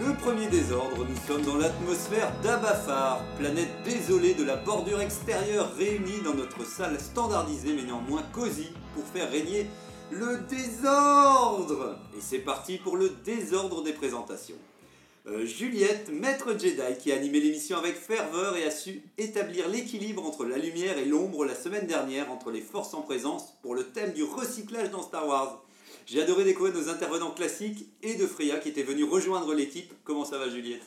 Le Premier Désordre. Nous sommes dans l'atmosphère d'Abafar, planète désolée de la bordure extérieure réunie dans notre salle standardisée mais néanmoins cosy pour faire régner le désordre. Et c'est parti pour le désordre des présentations. Euh, Juliette, maître Jedi, qui a animé l'émission avec ferveur et a su établir l'équilibre entre la lumière et l'ombre la semaine dernière entre les forces en présence pour le thème du recyclage dans Star Wars. J'ai adoré découvrir nos intervenants classiques et de Freya qui étaient venus rejoindre l'équipe. Comment ça va Juliette?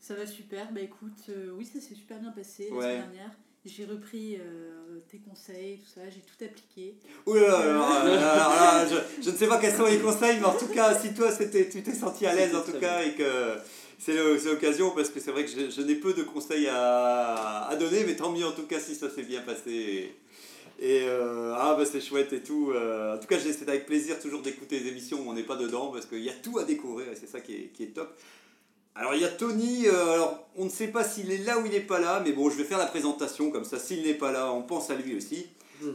Ça va super, bah écoute, euh, oui ça s'est super bien passé Ouais. la semaine dernière. J'ai repris euh, tes conseils, tout ça, j'ai tout appliqué. Ouh là là, alors, euh, là, je, je ne sais pas quels sont les conseils, mais en tout cas, si toi c'était, tu t'es senti à l'aise en tout cas et que c'est l'occasion, parce que c'est vrai que je, je n'ai peu de conseils à, à donner, mais tant mieux en tout cas si ça s'est bien passé. Et euh, ah bah c'est chouette et tout. euh, en tout cas, c'est avec plaisir toujours d'écouter les émissions où on n'est pas dedans, parce qu'il y a tout à découvrir et c'est ça qui est, qui est top. Alors il y a Tony, euh, alors on ne sait pas s'il est là ou il n'est pas là, mais bon je vais faire la présentation, comme ça s'il n'est pas là, on pense à lui aussi.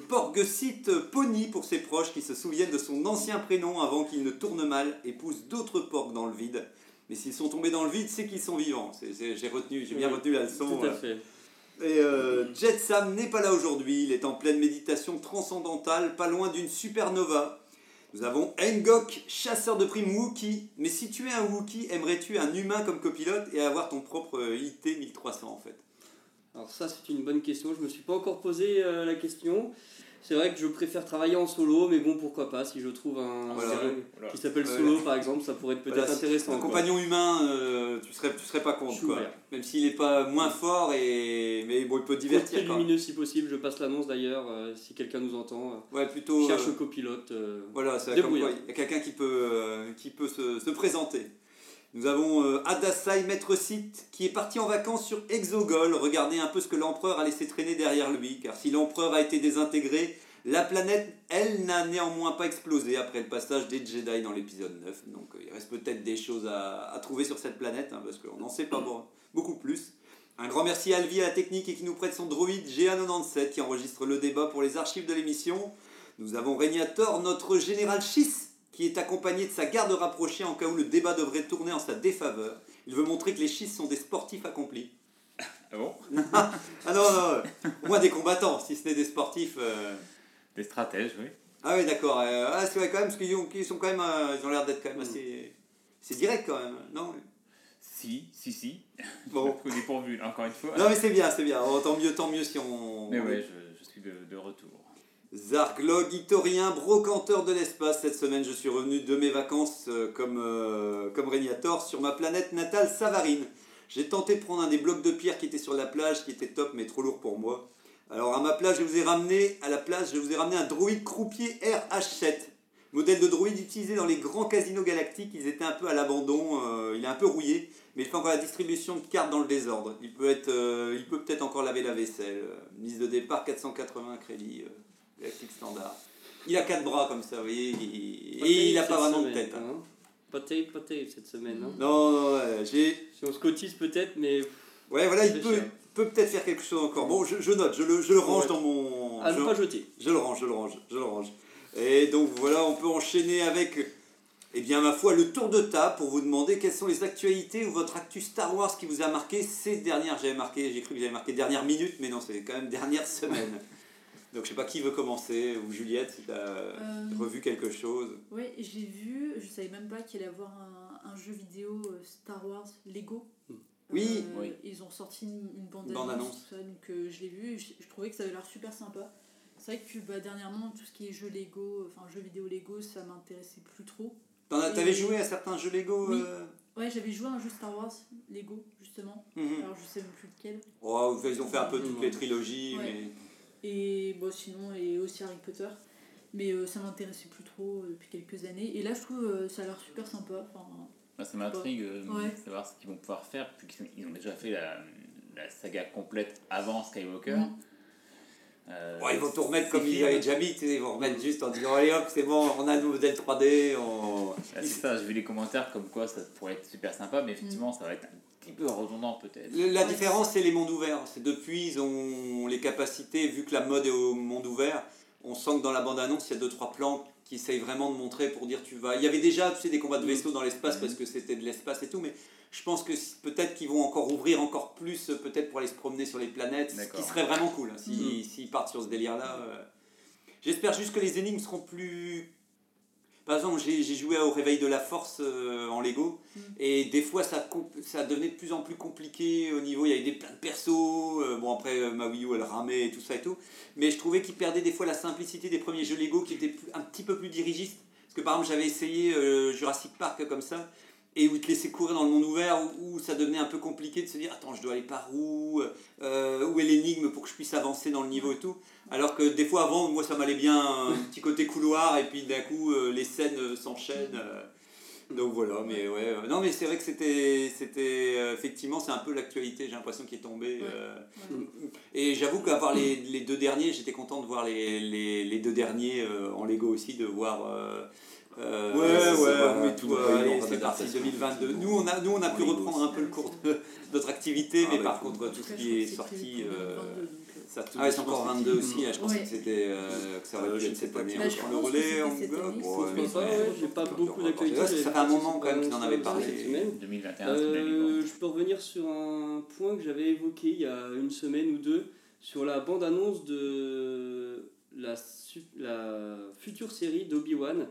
Porgcite Pony pour ses proches qui se souviennent de son ancien prénom avant qu'il ne tourne mal et pousse d'autres porcs dans le vide. Mais s'ils sont tombés dans le vide, c'est qu'ils sont vivants. J'ai retenu, j'ai bien Oui, retenu la leçon. Tout à fait. Et euh, Jet Sam n'est pas là aujourd'hui, il est en pleine méditation transcendantale, pas loin d'une supernova. Nous avons Engok, chasseur de primes Wookie. Mais si tu es un Wookie, aimerais-tu un humain comme copilote et avoir ton propre euh, IT 1300 en fait? Alors ça c'est une bonne question, je me suis pas encore posé euh, la question. C'est vrai que je préfère travailler en solo, mais bon pourquoi pas, si je trouve un Voilà. série qui s'appelle. Solo par exemple, ça pourrait être peut-être Voilà, intéressant. Un quoi. compagnon humain, euh, tu serais, tu serais pas contre quoi. Même s'il n'est pas moins fort, et... mais bon, il peut être divertir très lumineux si possible, je passe l'annonce d'ailleurs, euh, si quelqu'un nous entend. euh, Ouais, plutôt. cherche copilote. Voilà, c'est comme Débrouillard. quoi, il y a quelqu'un qui peut, qui peut se, se présenter. Nous avons euh, Adasai, maître site, qui est parti en vacances sur Exogol, regarder un peu ce que l'empereur a laissé traîner derrière lui, car si l'empereur a été désintégré, la planète, elle, n'a néanmoins pas explosé après le passage des Jedi dans l'épisode 9. Donc euh, il reste peut-être des choses à, trouver sur cette planète, hein, parce qu'on n'en sait pas beaucoup plus. Un grand merci à Alvi à la technique et qui nous prête son droïde GA97 qui enregistre le débat pour les archives de l'émission. Nous avons Régnator, notre général Schiss, qui est accompagné de sa garde rapprochée en cas où le débat devrait tourner en sa défaveur. Il veut montrer que les Schiss sont des sportifs accomplis. Ah bon Ah non, non, au moins des combattants, si ce n'est des sportifs. euh. Des stratèges, oui. Ah oui, d'accord. euh, ah, c'est vrai quand même, parce qu'ils ont, qu'ils sont quand même, euh, ils ont l'air d'être quand même assez... C'est direct quand même, non? Si, si, si. Bon. Dépourvu, encore une fois. Non mais c'est bien, c'est bien. Oh, tant mieux, tant mieux si on... Mais ouais, je, je suis de, de retour. Zarglog, Itorien, brocanteur de l'espace. Cette semaine, je suis revenu de mes vacances euh, comme, euh, comme Régnator sur ma planète natale Savarine. J'ai tenté de prendre un des blocs de pierre qui était sur la plage, qui était top mais trop lourd pour moi. Alors à ma place, je vous ai ramené à la place, je vous ai ramené un droïde croupier RH7. Modèle de droïde utilisé dans les grands casinos galactiques, ils étaient un peu à l'abandon, euh, il est un peu rouillé, mais il fait encore la distribution de cartes dans le désordre. Il peut être, euh, il peut peut-être encore laver la vaisselle. Mise de départ 480 crédits, galactique standard. Il a quatre bras comme ça, vous voyez, il- et il n'a pas vraiment de tête. hein. hein. Pas terrible, pas terrible cette semaine. hein. Non, non, ouais, j'ai. Si on se cotise peut-être, mais Ouais, voilà, il peut, peut peut-être faire quelque chose encore. Bon, je, je note, je le, je le range Ouais. dans mon. à je- ne pas jeter. Je le range, je le range, je le range. Et donc voilà, on peut enchaîner avec, eh bien, ma foi, le tour de table pour vous demander quelles sont les actualités ou votre actu Star Wars qui vous a marqué ces dernières. J'avais marqué, j'ai cru que j'avais marqué dernières minutes, mais non, c'est quand même dernière semaine. Donc je sais pas qui veut commencer, ou Juliette, si tu as Euh, revu quelque chose. Ouais, j'ai vu, je savais même pas qu'il allait y avoir un, un jeu vidéo euh, Star Wars Lego. Oui. Euh, Oui. Ils ont sorti une, une bande Bande annonce, annonce. ça, donc euh, je l'ai vu je, je trouvais que ça avait l'air super sympa. C'est vrai que bah, dernièrement, tout ce qui est jeu Lego, enfin jeux vidéo Lego, ça m'intéressait plus trop. T'avais joué à certains jeux Lego Oui. euh Ouais, j'avais joué à un jeu Star Wars Lego, justement. Mhm. Alors je sais même plus lequel. Oh, ils ont fait un peu toutes les trilogies, Ouais. mais. Et bon, sinon, et aussi Harry Potter. Mais euh, ça m'intéressait plus trop euh, depuis quelques années. Et là, je trouve euh, ça a l'air super sympa. Enfin, ça m'intrigue Ouais. de savoir ce qu'ils vont pouvoir faire, puisqu'ils ils ont déjà fait la, la saga complète avant Skywalker. Mm. Euh, Bon, ils vont tout remettre comme ils avaient déjà mis, ils vont remettre juste en disant allez hop, c'est bon, on a nos modèles 3D, on... Là, c'est ça, j'ai vu les commentaires comme quoi ça pourrait être super sympa, mais effectivement, ça va être un petit peu redondant peut-être. Le- La Ouais. différence, c'est les mondes ouverts. C'est depuis, ils ont les capacités, vu que la mode est au monde ouvert, on sent que dans la bande-annonce, il y a deux, trois plans qui essayent vraiment de montrer pour dire tu vas. Il y avait déjà, tu sais, des combats de vaisseaux dans l'espace parce que c'était de l'espace et tout, mais je pense que si- peut-être qu'ils vont encore ouvrir encore plus, euh, peut-être pour aller se promener sur les planètes, ce qui serait vraiment cool, hein, si- s'ils partent sur ce délire-là. euh. J'espère juste que les énigmes seront plus. Par exemple, j'ai joué au Réveil de la Force euh, en Lego, Mm. et des fois ça, devenait de plus en plus compliqué au niveau. Il y avait des, plein de persos, euh, bon après euh, ma Wii U elle ramait et tout ça et tout, mais je trouvais qu'ils perdaient des fois la simplicité des premiers jeux Lego qui étaient un petit peu plus dirigistes. Parce que par exemple, j'avais essayé Jurassic Park comme ça, et où ils te laissaient courir dans le monde ouvert, où, où ça devenait un peu compliqué de se dire attends, je dois aller par où Où est l'énigme pour que je puisse avancer dans le niveau et tout Alors que des fois avant, moi ça m'allait bien, un petit côté couloir, et puis d'un coup euh, les scènes euh, s'enchaînent. euh, donc voilà, mais ouais. non, mais c'est vrai que c'était. c'était effectivement, c'est un peu l'actualité, j'ai l'impression, qui est tombée. Ouais. euh, Ouais. et j'avoue qu'avoir les, les deux derniers, j'étais content de voir les, les, les deux derniers euh, en Lego aussi, de voir. euh, euh, Ouais, ouais, voilà, mais tout, euh, ouais, c'est parti d'adaptation. 2022. Nous, on a, nous, on a pu Lego reprendre un peu le cours de notre activité, Ah, mais ouais, par contre, tout ce qui est sorti. prévu pour 2022, donc, euh, ça, ah, c'est encore 22 aussi, là, je pensais que c'était euh, que ça aurait Euh, pu je être sais cette pas année. je On pense le relais, mais- Je pense pas, ouais, j'ai pas beaucoup d'actualités. Ça fait un moment quand même qu'ils en avaient sur parlé. cette semaine. 2021, c'est l'année, Euh, je peux revenir sur un point que j'avais évoqué il y a une semaine ou deux sur la bande-annonce de la future série d'Obi-Wan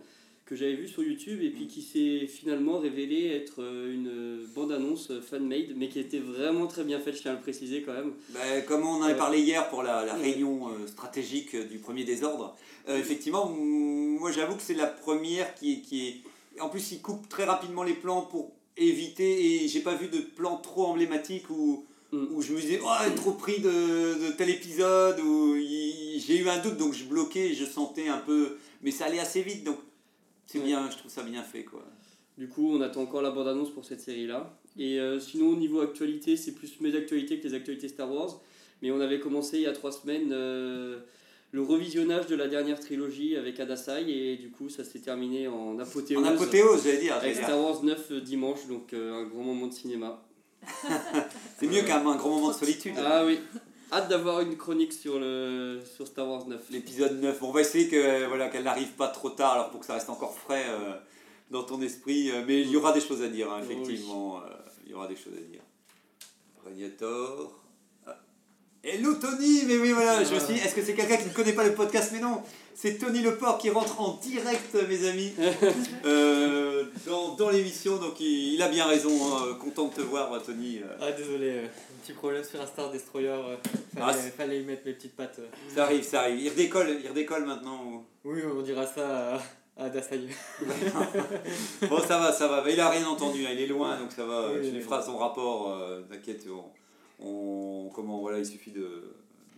que j'avais vue sur YouTube et puis qui s'est finalement révélée être euh, une bande-annonce fan-made mais qui était vraiment très bien faite, je tiens à le préciser quand même. Bah, comme on en avait parlé hier pour la, réunion euh, stratégique euh, du premier désordre, euh, effectivement, mm, moi j'avoue que c'est la première qui est, qui est. En plus, il coupe très rapidement les plans pour éviter, et j'ai pas vu de plan trop emblématique où, Mm. où je me disais, oh, trop pris de, de tel épisode, où j'ai eu un doute, donc je bloquais, je sentais un peu. Mais ça allait assez vite, donc c'est bien, je trouve ça bien fait quoi. Du coup, on attend encore la bande-annonce pour cette série-là. Et euh, sinon, au niveau actualité, c'est plus mes actualités que les actualités Star Wars. Mais on avait commencé il y a trois semaines euh, le revisionnage de la dernière trilogie avec Adasai. Et du coup, ça s'est terminé en apothéose. En apothéose, j'allais dire. Avec. Star Wars 9 euh, dimanche, donc euh, un grand moment de cinéma. C'est mieux qu'un un grand moment de solitude. Ah oui, hâte d'avoir une chronique sur, le, sur Star Wars 9. l'épisode 9. Bon, on va essayer que, voilà, qu'elle n'arrive pas trop tard alors pour que ça reste encore frais euh, dans ton esprit. euh, mais il y aura des choses à dire, hein, oui. effectivement. euh, il y aura des choses à dire. Régnator. Ah. Hello Tony Mais oui, voilà, je me suis est-ce que c'est quelqu'un qui ne connaît pas le podcast? Mais non, c'est Tony Leport qui rentre en direct, mes amis, euh, dans, dans l'émission. Donc il, il a bien raison. hein, content de te voir, Tony. euh. Ah désolé, euh, un petit problème sur un Star Destroyer, euh, Ah, fallait, fallait y mettre mes petites pattes. euh. Ça arrive, ça arrive. Il redécolle, il redécolle maintenant. ou- Oui, on dira ça à, à Dasai. Bon, ça va, ça va. Il a rien entendu, hein, il est loin, donc ça va. Oui, tu lui feras son rapport, euh, t'inquiète. On, on- comment, voilà, il suffit de,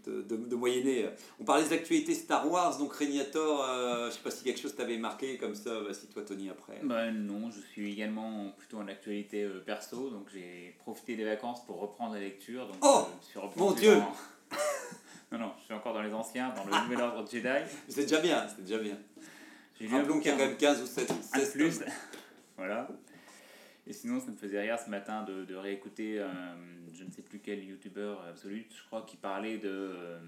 de, de, de moyenner. On parlait des actualités Star Wars, donc Régnator, euh, je sais pas si quelque chose t'avait marqué comme ça, vas-y toi Tony après. Bah non, je suis également plutôt en actualité euh, perso, donc j'ai profité des vacances pour reprendre la lecture. Donc, Oh, euh, mon Dieu dans- Non, non, je suis encore dans les anciens, dans le Nouvel Ordre Jedi. C'est déjà bien, c'est déjà bien. J'ai lu un qu'il y a quand même 15 ou 7 un de 16 plus. voilà. Et sinon, ça me faisait rire ce matin de, de réécouter, euh, je ne sais plus quel youtubeur absolu, je crois, qui parlait de, euh,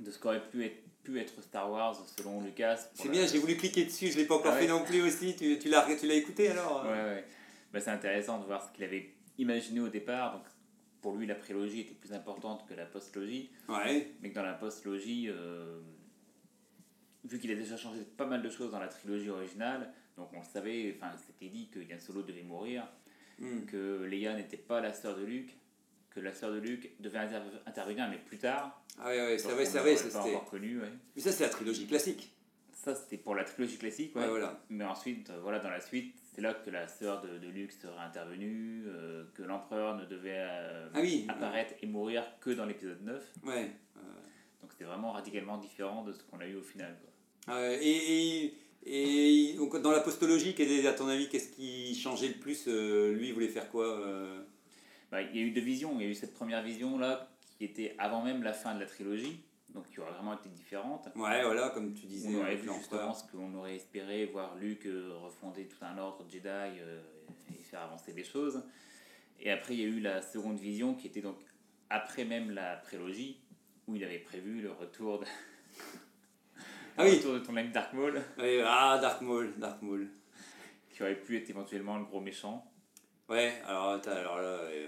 de ce qu'aurait pu être, pu être Star Wars selon Lucas. C'est la- bien, j'ai voulu cliquer dessus, je l'ai pas encore Ah ouais. fait non plus aussi. Tu, tu l'as tu l'as écouté alors Ouais, ouais. Bah, c'est intéressant de voir ce qu'il avait imaginé au départ. Donc, pour lui, la prélogie était plus importante que la postlogie, Ouais. mais que dans la postlogie, euh, vu qu'il a déjà changé pas mal de choses dans la trilogie originale, donc on le savait, enfin, c'était dit que Yann Solo devait mourir, Hmm. que Leia n'était pas la sœur de Luke, que la sœur de Luke devait inter- intervenir, mais plus tard. Ah ouais, ouais, c'est vrai, c'est vrai, l'aurait ça pas c'était. encore connu, ouais. Mais ça c'est la trilogie classique. Ça, c'était pour la trilogie classique, Ouais, ouais. voilà. Mais ensuite, euh, voilà, dans la suite, c'est là que la sœur de, de Luke serait intervenue, euh, que l'empereur ne devait euh, Ah oui. apparaître et mourir que dans l'épisode 9. Ouais. Donc c'était vraiment radicalement différent de ce qu'on a eu au final. Quoi. Euh, et, et, Et donc, dans la postologie, à ton avis, qu'est-ce qui changeait le plus euh, Lui, il voulait faire quoi euh Bah, il y a eu deux visions. Il y a eu cette première vision-là qui était avant même la fin de la trilogie, donc qui aurait vraiment été différente. Ouais, voilà, comme tu disais. On aurait avec vu justement ce qu'on aurait espéré voir Luke euh, refonder tout un ordre Jedi euh, et faire avancer des choses. Et après, il y a eu la seconde vision qui était donc après même la prélogie, où il avait prévu le retour de, Ah oui. le retour de ton ami Dark Maul, Ouais, ah, Dark Maul, Dark Maul. qui aurait pu être éventuellement le gros méchant. Ouais, alors, alors là. euh,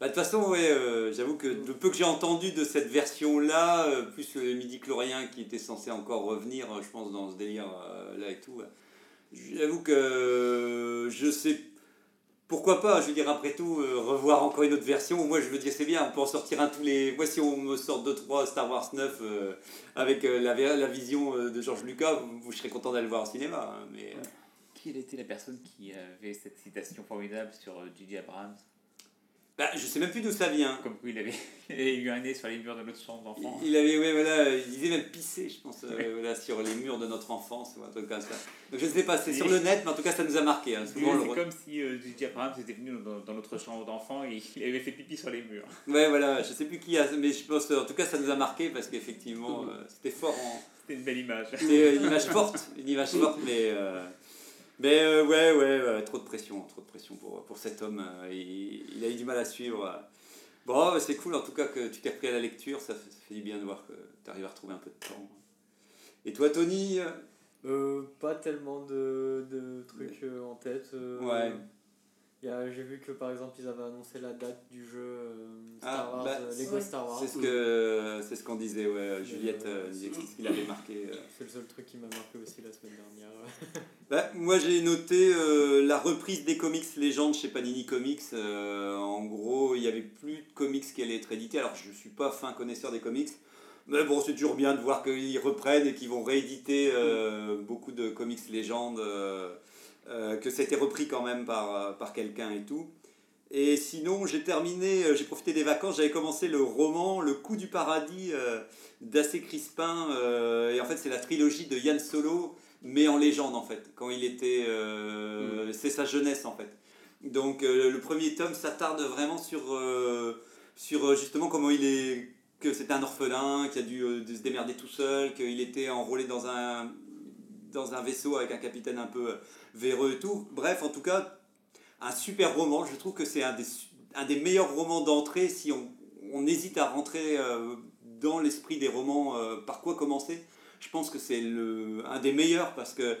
Bah, de toute façon, ouais, euh, j'avoue que le peu que j'ai entendu de cette version-là, euh, plus le midi-chlorien qui était censé encore revenir, je pense, dans ce délire-là et tout, j'avoue que je sais. Pourquoi pas, je veux dire, après tout, euh, revoir encore une autre version. Moi, je veux dire, c'est bien, on peut en sortir un tous les. Moi, si on me sort 2-3 Star Wars 9 euh, avec euh, la, vision de George Lucas, vous, vous serez content d'aller le voir au cinéma. hein, mais, Qui était la personne qui avait cette citation formidable sur J.J. Abrams? Bah, je sais même plus d'où ça vient. Comme quoi il avait, il avait eu un nez sur les murs de notre chambre d'enfant. Il avait, ouais, voilà, il disait même pisser, je pense, euh, voilà, sur les murs de notre enfance ou un truc comme ça. Donc je ne sais pas, c'est sur le net, mais en tout cas ça nous a marqué. hein. Le c'est comme si euh, J.J. Abrams était venu dans, dans notre chambre d'enfant et il avait fait pipi sur les murs. Ouais, voilà, je sais plus qui a, mais je pense, en tout cas ça nous a marqué parce qu'effectivement euh, c'était fort en. C'était une belle image. C'était euh, une image forte, une image forte, mais. Mais euh, ouais, ouais, ouais, trop de pression, trop de pression pour, pour cet homme. euh, il, il a eu du mal à suivre. Bon, c'est cool en tout cas que tu t'es repris à la lecture, ça fait, ça fait du bien de voir que tu arrives à retrouver un peu de temps. Et toi, Tony euh, pas tellement de, de trucs euh, en tête. euh, Ouais. il y a- J'ai vu que par exemple ils avaient annoncé la date du jeu euh, Star Ah, Wars, bah, Lego ouais. Star Wars. C'est ce que c'est ce qu'on disait, ouais. Juliette euh, disait qu'il avait marqué. euh. C'est le seul truc qui m'a marqué aussi la semaine dernière. Bah, moi j'ai noté euh, la reprise des comics légendes chez Panini Comics. Euh, en gros, il n'y avait plus de comics qui allaient être édités. Alors je ne suis pas fin connaisseur des comics. Mais bon, c'est toujours bien de voir qu'ils reprennent et qu'ils vont rééditer euh, beaucoup de comics légendes, que ça a été repris quand même par, par quelqu'un et tout. Et sinon, j'ai terminé, j'ai profité des vacances, j'avais commencé le roman Le coup du paradis euh, d'Assé Crispin. et en fait, c'est la trilogie de Yann Solo, mais en légende en fait, quand il était. euh, C'est sa jeunesse en fait. Donc, euh, le premier tome s'attarde vraiment sur, euh, sur justement comment il est. que c'était un orphelin, qui a dû se démerder tout seul, qu'il était enrôlé dans un, dans un vaisseau avec un capitaine un peu véreux et tout. Bref, en tout cas, un super roman. Je trouve que c'est un des, un des meilleurs romans d'entrée si on, on hésite à rentrer dans l'esprit des romans, par quoi commencer. Je pense que c'est un des meilleurs parce que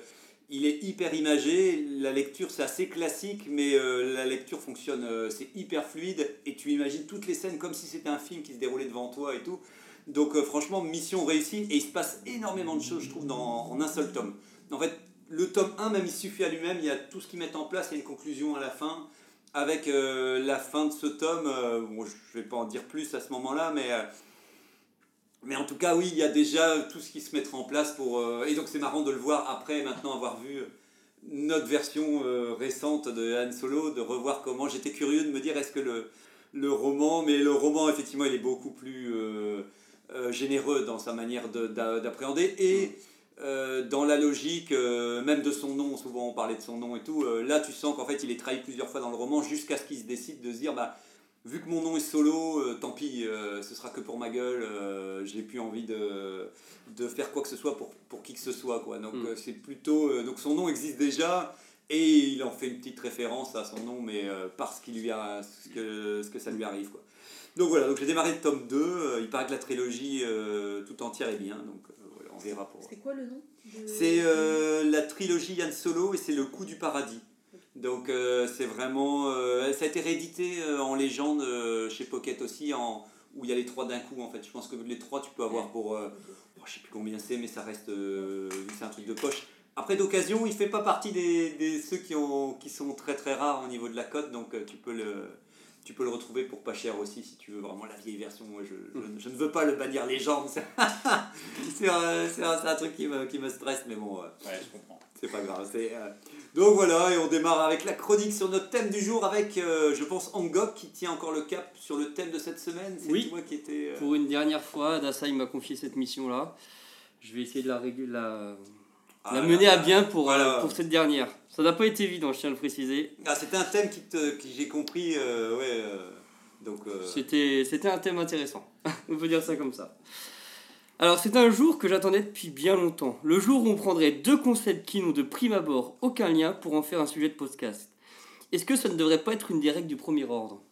il est hyper imagé, la lecture c'est assez classique, mais euh, la lecture fonctionne, euh, c'est hyper fluide et tu imagines toutes les scènes comme si c'était un film qui se déroulait devant toi et tout. Donc euh, franchement, mission réussie et il se passe énormément de choses, je trouve, dans, en un seul tome. En fait, le tome 1, même il suffit à lui-même, il y a tout ce qu'ils mettent en place, il y a une conclusion à la fin. Avec la fin de ce tome, je ne vais pas en dire plus à ce moment-là, mais, mais en tout cas, oui, il y a déjà tout ce qui se mettra en place pour. euh, et donc, c'est marrant de le voir après, maintenant avoir vu notre version euh, récente de Han Solo, de revoir comment. J'étais curieux de me dire est-ce que le, le roman, mais le roman, effectivement, il est beaucoup plus euh, euh, généreux dans sa manière de- d'a- d'appréhender. Et. euh, dans la logique, euh, même de son nom, souvent on parlait de son nom et tout, euh, là tu sens qu'en fait il est trahi plusieurs fois dans le roman jusqu'à ce qu'il se décide de se dire bah, vu que mon nom est solo, euh, tant pis, euh, ce sera que pour ma gueule, euh, j'ai plus envie de, de faire quoi que ce soit pour, pour qui que ce soit. Quoi. Donc Mm. euh, c'est plutôt. euh, donc son nom existe déjà et il en fait une petite référence à son nom, mais euh, parce qu'il lui a, ce, que, ce que ça lui arrive. Quoi. Donc voilà, donc j'ai démarré le tome 2, euh, il paraît que la trilogie euh, tout entière est bien, donc euh, voilà, on verra pour. C'est quoi le nom de- C'est euh, la trilogie Yann Solo et c'est le coup du paradis. Donc euh, c'est vraiment... euh, ça a été réédité euh, en légende chez Pocket aussi, en, où il y a les trois d'un coup en fait. Je pense que les trois tu peux avoir pour... oh, je sais plus combien c'est, mais ça reste... c'est un truc de poche. Après d'occasion, il fait pas partie des, des ceux qui, ont, qui sont très très rares au niveau de la cote, donc tu peux le... Tu peux le retrouver pour pas cher aussi si tu veux vraiment la vieille version. Moi, je, je- je ne veux pas le bannir légende. C'est c'est un, un- truc qui me, qui me stresse, mais bon, Ouais, je comprends. c'est pas grave. c'est, Donc voilà, et on démarre avec la chronique sur notre thème du jour avec, euh, je pense, Angok qui tient encore le cap sur le thème de cette semaine. C'est Oui. toi qui était. Pour une dernière fois, Dasai m'a confié cette mission-là. Je vais essayer de la réguler. La... Ah l'a mené à bien pour, euh, pour cette dernière. Ça n'a pas été évident, je tiens à le préciser. Ah, c'était un thème qui, te, qui j'ai compris, euh, ouais. euh, donc, euh, C'était, c'était un thème intéressant. on peut dire ça comme ça. Alors, c'est un jour que j'attendais depuis bien longtemps. Le jour où on prendrait deux concepts qui n'ont de prime abord aucun lien pour en faire un sujet de podcast. Est-ce que ça ne devrait pas être une des règles du premier ordre?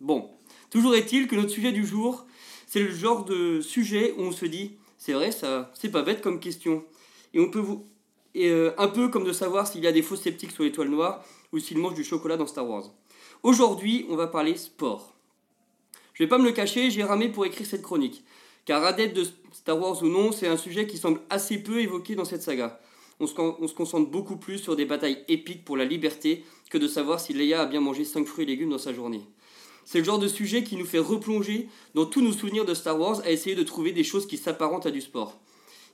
Bon, toujours est-il que notre sujet du jour, c'est le genre de sujet où on se dit, c'est vrai, ça, c'est pas bête comme question. Et on peut vous. Euh, un peu comme de savoir s'il y a des faux sceptiques sur l'étoile noire ou s'il mange du chocolat dans Star Wars. Aujourd'hui, on va parler sport. Je vais pas me le cacher, j'ai ramé pour écrire cette chronique. Car adepte de Star Wars ou non, c'est un sujet qui semble assez peu évoqué dans cette saga. On se, con- on se concentre beaucoup plus sur des batailles épiques pour la liberté que de savoir si Leia a bien mangé 5 fruits et légumes dans sa journée. C'est le genre de sujet qui nous fait replonger dans tous nos souvenirs de Star Wars à essayer de trouver des choses qui s'apparentent à du sport.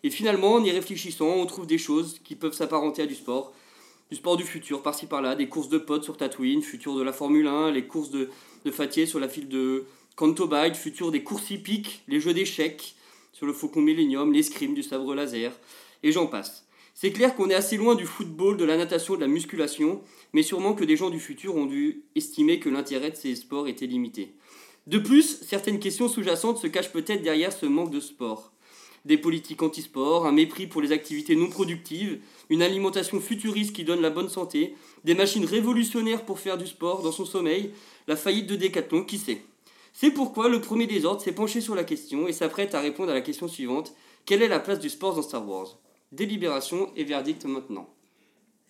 Et finalement, en y réfléchissant, on trouve des choses qui peuvent s'apparenter à du sport. Du sport du futur, par-ci par-là, des courses de potes sur Tatooine, futur de la Formule 1, les courses de, de Fatier sur la file de Canto Bight, futur des courses hippiques, les jeux d'échecs sur le Faucon Millennium, l'escrime du sabre laser, et j'en passe. C'est clair qu'on est assez loin du football, de la natation, de la musculation, mais sûrement que des gens du futur ont dû estimer que l'intérêt de ces sports était limité. De plus, certaines questions sous-jacentes se cachent peut-être derrière ce manque de sport. Des politiques anti-sport, un mépris pour les activités non productives, une alimentation futuriste qui donne la bonne santé, des machines révolutionnaires pour faire du sport dans son sommeil, la faillite de Decathlon, qui sait? C'est pourquoi le premier des ordres s'est penché sur la question et s'apprête à répondre à la question suivante quelle est la place du sport dans Star Wars? Délibération et verdict maintenant.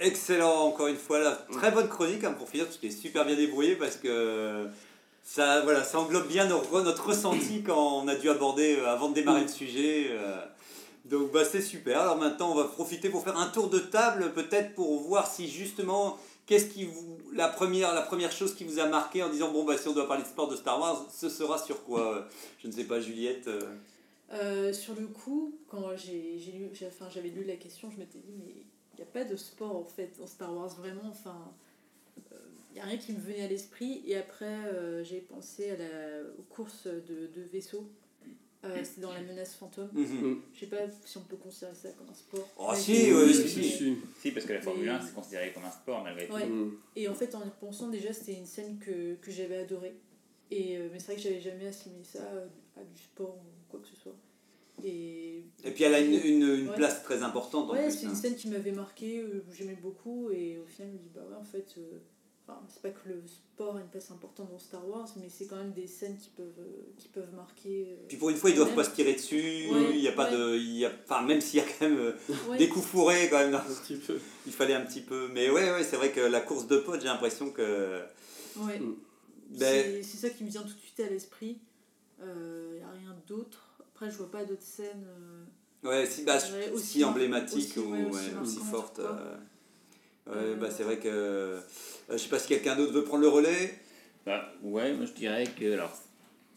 Excellent, encore une fois, là, très bonne chronique hein, pour finir, tu t'es super bien débrouillé parce que ça, voilà, ça englobe bien nos- notre ressenti quand on a dû aborder euh, avant de démarrer le sujet. euh. donc bah, c'est super. Alors maintenant, on va profiter pour faire un tour de table, peut-être pour voir si justement, qu'est-ce qui vous, la première, la première chose qui vous a marqué en disant bon bah si on doit parler de sport de Star Wars, ce sera sur quoi Je ne sais pas, Juliette. euh. Euh, sur le coup, quand j'ai lu, enfin, j'avais lu la question, je m'étais dit, mais il n'y a pas de sport en fait dans Star Wars, vraiment. Enfin, il n'y a rien qui me venait à l'esprit. Et après, euh, j'ai pensé à la, aux courses de, de vaisseaux. Euh, C'était dans la menace fantôme. Mhm. Je sais pas si on peut considérer ça comme un sport. Oh, si, si, j'ai- Si, parce que la Formule Mais- 1, c'est considéré comme un sport malgré tout. Ouais. Mm. Et en fait, en y repensant, déjà, c'était une scène que, que j'avais adorée. Et, euh, mais c'est vrai que j'avais jamais assimilé ça à, à du sport ou quoi que ce soit. Et, Et puis elle a une, une, une Ouais. place très importante Ouais, c'est une hein. scène qui m'avait marqué, euh, j'aimais beaucoup. Et au final, je me dis, bah ouais, en fait, euh, enfin, c'est pas que le sport a une place importante dans Star Wars, mais c'est quand même des scènes qui peuvent, euh, qui peuvent marquer. euh, Puis pour une fois, ils doivent même. pas se tirer dessus. Ouais, il y a pas ouais. de, il y a, enfin même s'il y a quand même euh, ouais. des coups fourrés quand même. dans- Un petit peu. il fallait un petit peu. Mais ouais, ouais, c'est vrai que la course de potes, j'ai l'impression que. Ouais. Mm. Ben, C'est ça qui me vient tout de suite à l'esprit. Il n'y a rien d'autre. Après, je vois pas d'autres scènes. euh, ouais, si, bah, Ouais, si aussi mar- emblématique aussi, ou ouais, ouais, aussi aussi, marquante, forte. quoi. euh, ouais, bah c'est vrai que. euh, je sais pas si quelqu'un d'autre veut prendre le relais. Bah, ouais, moi je dirais que alors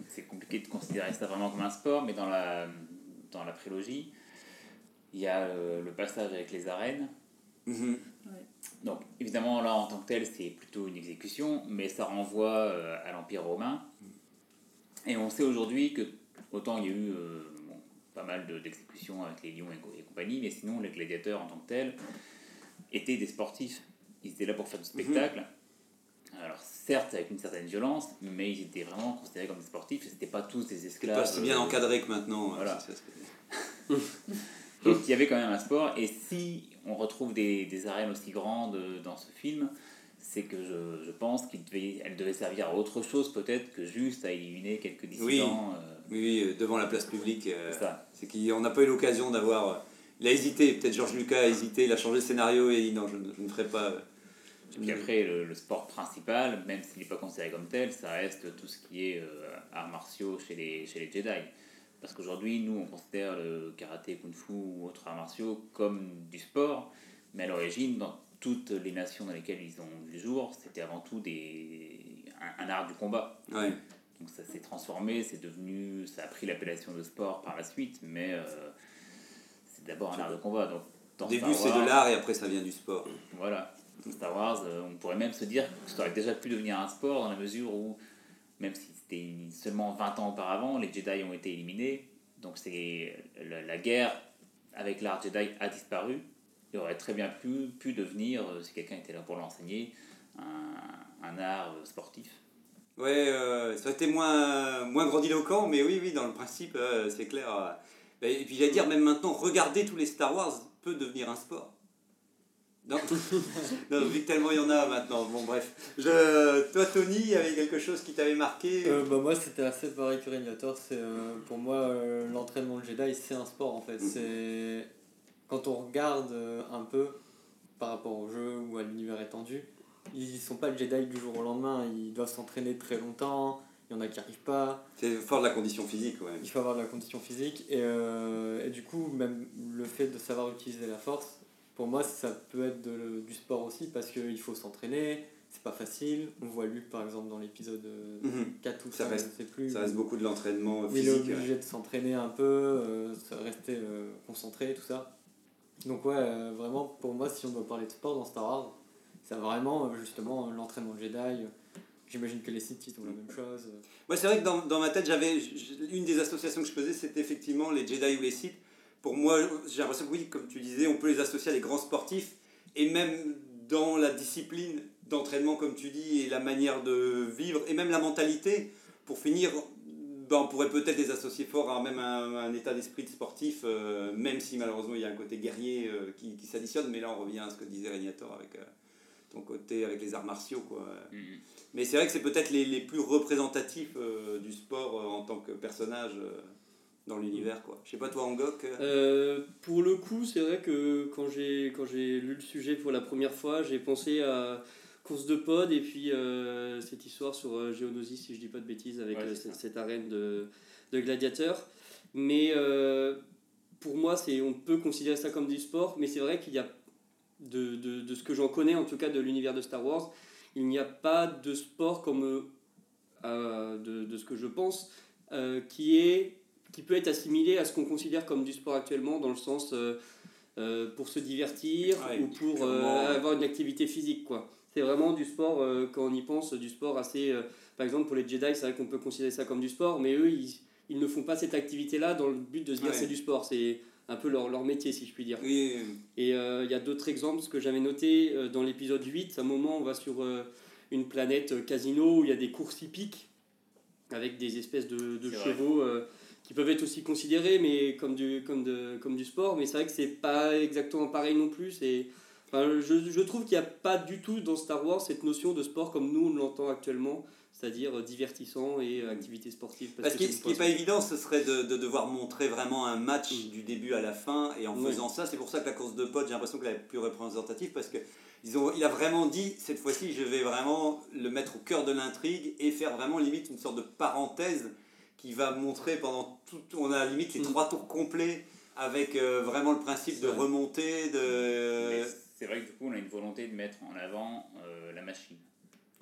c'est compliqué de considérer ça vraiment comme un sport, mais dans la dans la prélogie, il y a euh, le passage avec les arènes. Mhm. Donc évidemment là en tant que tel c'est plutôt une exécution, mais ça renvoie euh, à l'Empire romain. Et on sait aujourd'hui que autant il y a eu euh, bon, pas mal de- d'exécutions avec les lions et, et compagnie, mais sinon les gladiateurs en tant que tels étaient des sportifs. Ils étaient là pour faire du spectacle. Alors certes avec une certaine violence, mais ils étaient vraiment considérés comme des sportifs. et C'était pas tous des esclaves. pas si bien euh, encadré que maintenant. voilà. ça, c'est- donc il y avait quand même un sport, et si on retrouve des, des arènes aussi grandes euh, dans ce film, c'est que je, je pense qu'elle devait, servir à autre chose peut-être que juste à éliminer quelques dissidents. euh, Oui, oui, euh, devant la place publique. euh, c'est ça. C'est qu'on n'a pas eu l'occasion d'avoir. Il a hésité, peut-être Georges Lucas a hésité, il a changé le scénario et il dit non, je, ne- je ne ferai pas. je Puis après, le, le sport principal, même s'il n'est pas considéré comme tel, ça reste tout ce qui est euh, arts martiaux chez les, chez les Jedi. Parce qu'aujourd'hui, nous, on considère le karaté, kung-fu ou autres arts martiaux comme du sport, mais à l'origine, dans toutes les nations dans lesquelles ils ont vu le jour, c'était avant tout des, un, un art du combat. Ouais. Donc ça s'est transformé, c'est devenu, ça a pris l'appellation de sport par la suite, mais euh, d'abord un art de combat. Donc, dans Au début, c'est de l'art et après, ça vient du sport. voilà. Dans Star Wars, euh, on pourrait même se dire que ça aurait déjà pu devenir un sport dans la mesure où, même si c'était seulement 20 ans auparavant, les Jedi ont été éliminés. Donc c'est la, la guerre avec l'art Jedi a disparu. il aurait très bien pu, pu devenir, euh, si quelqu'un était là pour l'enseigner, un, un art euh, sportif. Ouais, euh, ça aurait été moins, moins grandiloquent, mais oui, oui, dans le principe, euh, c'est clair. Euh. Et puis j'allais dire, même maintenant, regarder tous les Star Wars peut devenir un sport. Non, non vu que tellement il y en a maintenant. Bon, bref. Je, toi, Tony, il y avait quelque chose qui t'avait marqué? Euh, bah, moi, c'était assez pareil que Régnator. C'est, euh, pour moi, euh, l'entraînement de Jedi, c'est un sport en fait. Mhm. C'est Quand on regarde euh, un peu par rapport au jeu ou à l'univers étendu, ils sont pas le Jedi du jour au lendemain. Ils doivent s'entraîner très longtemps. Il y en a qui arrivent pas. C'est fort de la condition physique, ouais. Il faut avoir de la condition physique. Et, euh, et du coup, même le fait de savoir utiliser la force, pour moi, ça peut être de- du sport aussi parce qu'il faut s'entraîner. C'est pas facile. On voit Luc, par exemple, dans l'épisode euh, Mhm. 4 ou Ça 5, reste- je sais plus. Ça reste beaucoup de l'entraînement il est physique. ouais. obligé de s'entraîner un peu, euh, rester euh, concentré, tout ça. Donc ouais, euh, vraiment, pour moi, si on doit parler de sport dans Star Wars, c'est vraiment euh, justement l'entraînement Jedi. J'imagine que les Sith ils ont la même chose. Ouais, c'est vrai que dans, dans ma tête, j'avais une des associations que je faisais, c'était effectivement les Jedi ou les Sith. Pour moi, j'ai l'impression que oui, comme tu disais, on peut les associer à des grands sportifs et même dans la discipline d'entraînement, comme tu dis, et la manière de vivre et même la mentalité. Pour finir, ben, on pourrait peut-être les associer fort à même un, état d'esprit de sportif, euh, même si malheureusement il y a un côté guerrier euh, qui, qui s'additionne. Mais là, on revient à ce que disait Régnator avec euh, ton côté avec les arts martiaux, quoi. Mhm. Mais c'est vrai que c'est peut-être les, les plus représentatifs euh, du sport euh, en tant que personnage euh, dans l'univers. quoi. Je sais pas, toi, Angok euh, Euh, pour le coup, c'est vrai que quand j'ai quand j'ai lu le sujet pour la première fois, j'ai pensé à course de pod et puis euh, cette histoire sur euh, Geonosis, si je dis pas de bêtises, avec Ouais, euh, cette, cette arène de, de gladiateurs. Mais euh, pour moi, c'est on peut considérer ça comme du sport, mais c'est vrai qu'il y a de, de, de ce que j'en connais, en tout cas de l'univers de Star Wars, il n'y a pas de sport comme euh, de, de ce que je pense euh, qui est qui peut être assimilé à ce qu'on considère comme du sport actuellement dans le sens euh, pour se divertir ou pour avoir une activité physique quoi. C'est vraiment du sport quand on y pense du sport assez par exemple pour les Jedi c'est vrai qu'on peut considérer ça comme du sport mais eux ils, ils ne font pas cette activité là dans le but de se dire Ouais. c'est du sport. C'est un peu leur, leur métier si je puis dire. Oui, et euh, il y a d'autres exemples, ce que j'avais noté euh, dans l'épisode 8, à un moment on va sur euh, une planète casino où il y a des courses hippiques avec des espèces de, chevaux qui peuvent être aussi considérés mais comme du, comme de, comme du sport, mais c'est vrai que c'est pas exactement pareil non plus. Enfin, je, je trouve qu'il n'y a pas du tout dans Star Wars cette notion de sport comme nous on l'entend actuellement, c'est-à-dire divertissant et euh, activité sportive. Parce que c'est ce qui n'est pas évident, ce serait de, de devoir montrer vraiment un match Mm. du début à la fin. Et en faisant ça, c'est pour ça que la course de potes, j'ai l'impression qu'elle est plus représentative. Parce que ils ont, il a vraiment dit, cette fois-ci, je vais vraiment le mettre au cœur de l'intrigue et faire vraiment limite une sorte de parenthèse qui va montrer pendant tout. On a limite les Mm. trois tours complets avec euh, vraiment le principe de vrai. remontée, de. C'est vrai que du coup, on a une volonté de mettre en avant euh, la machine.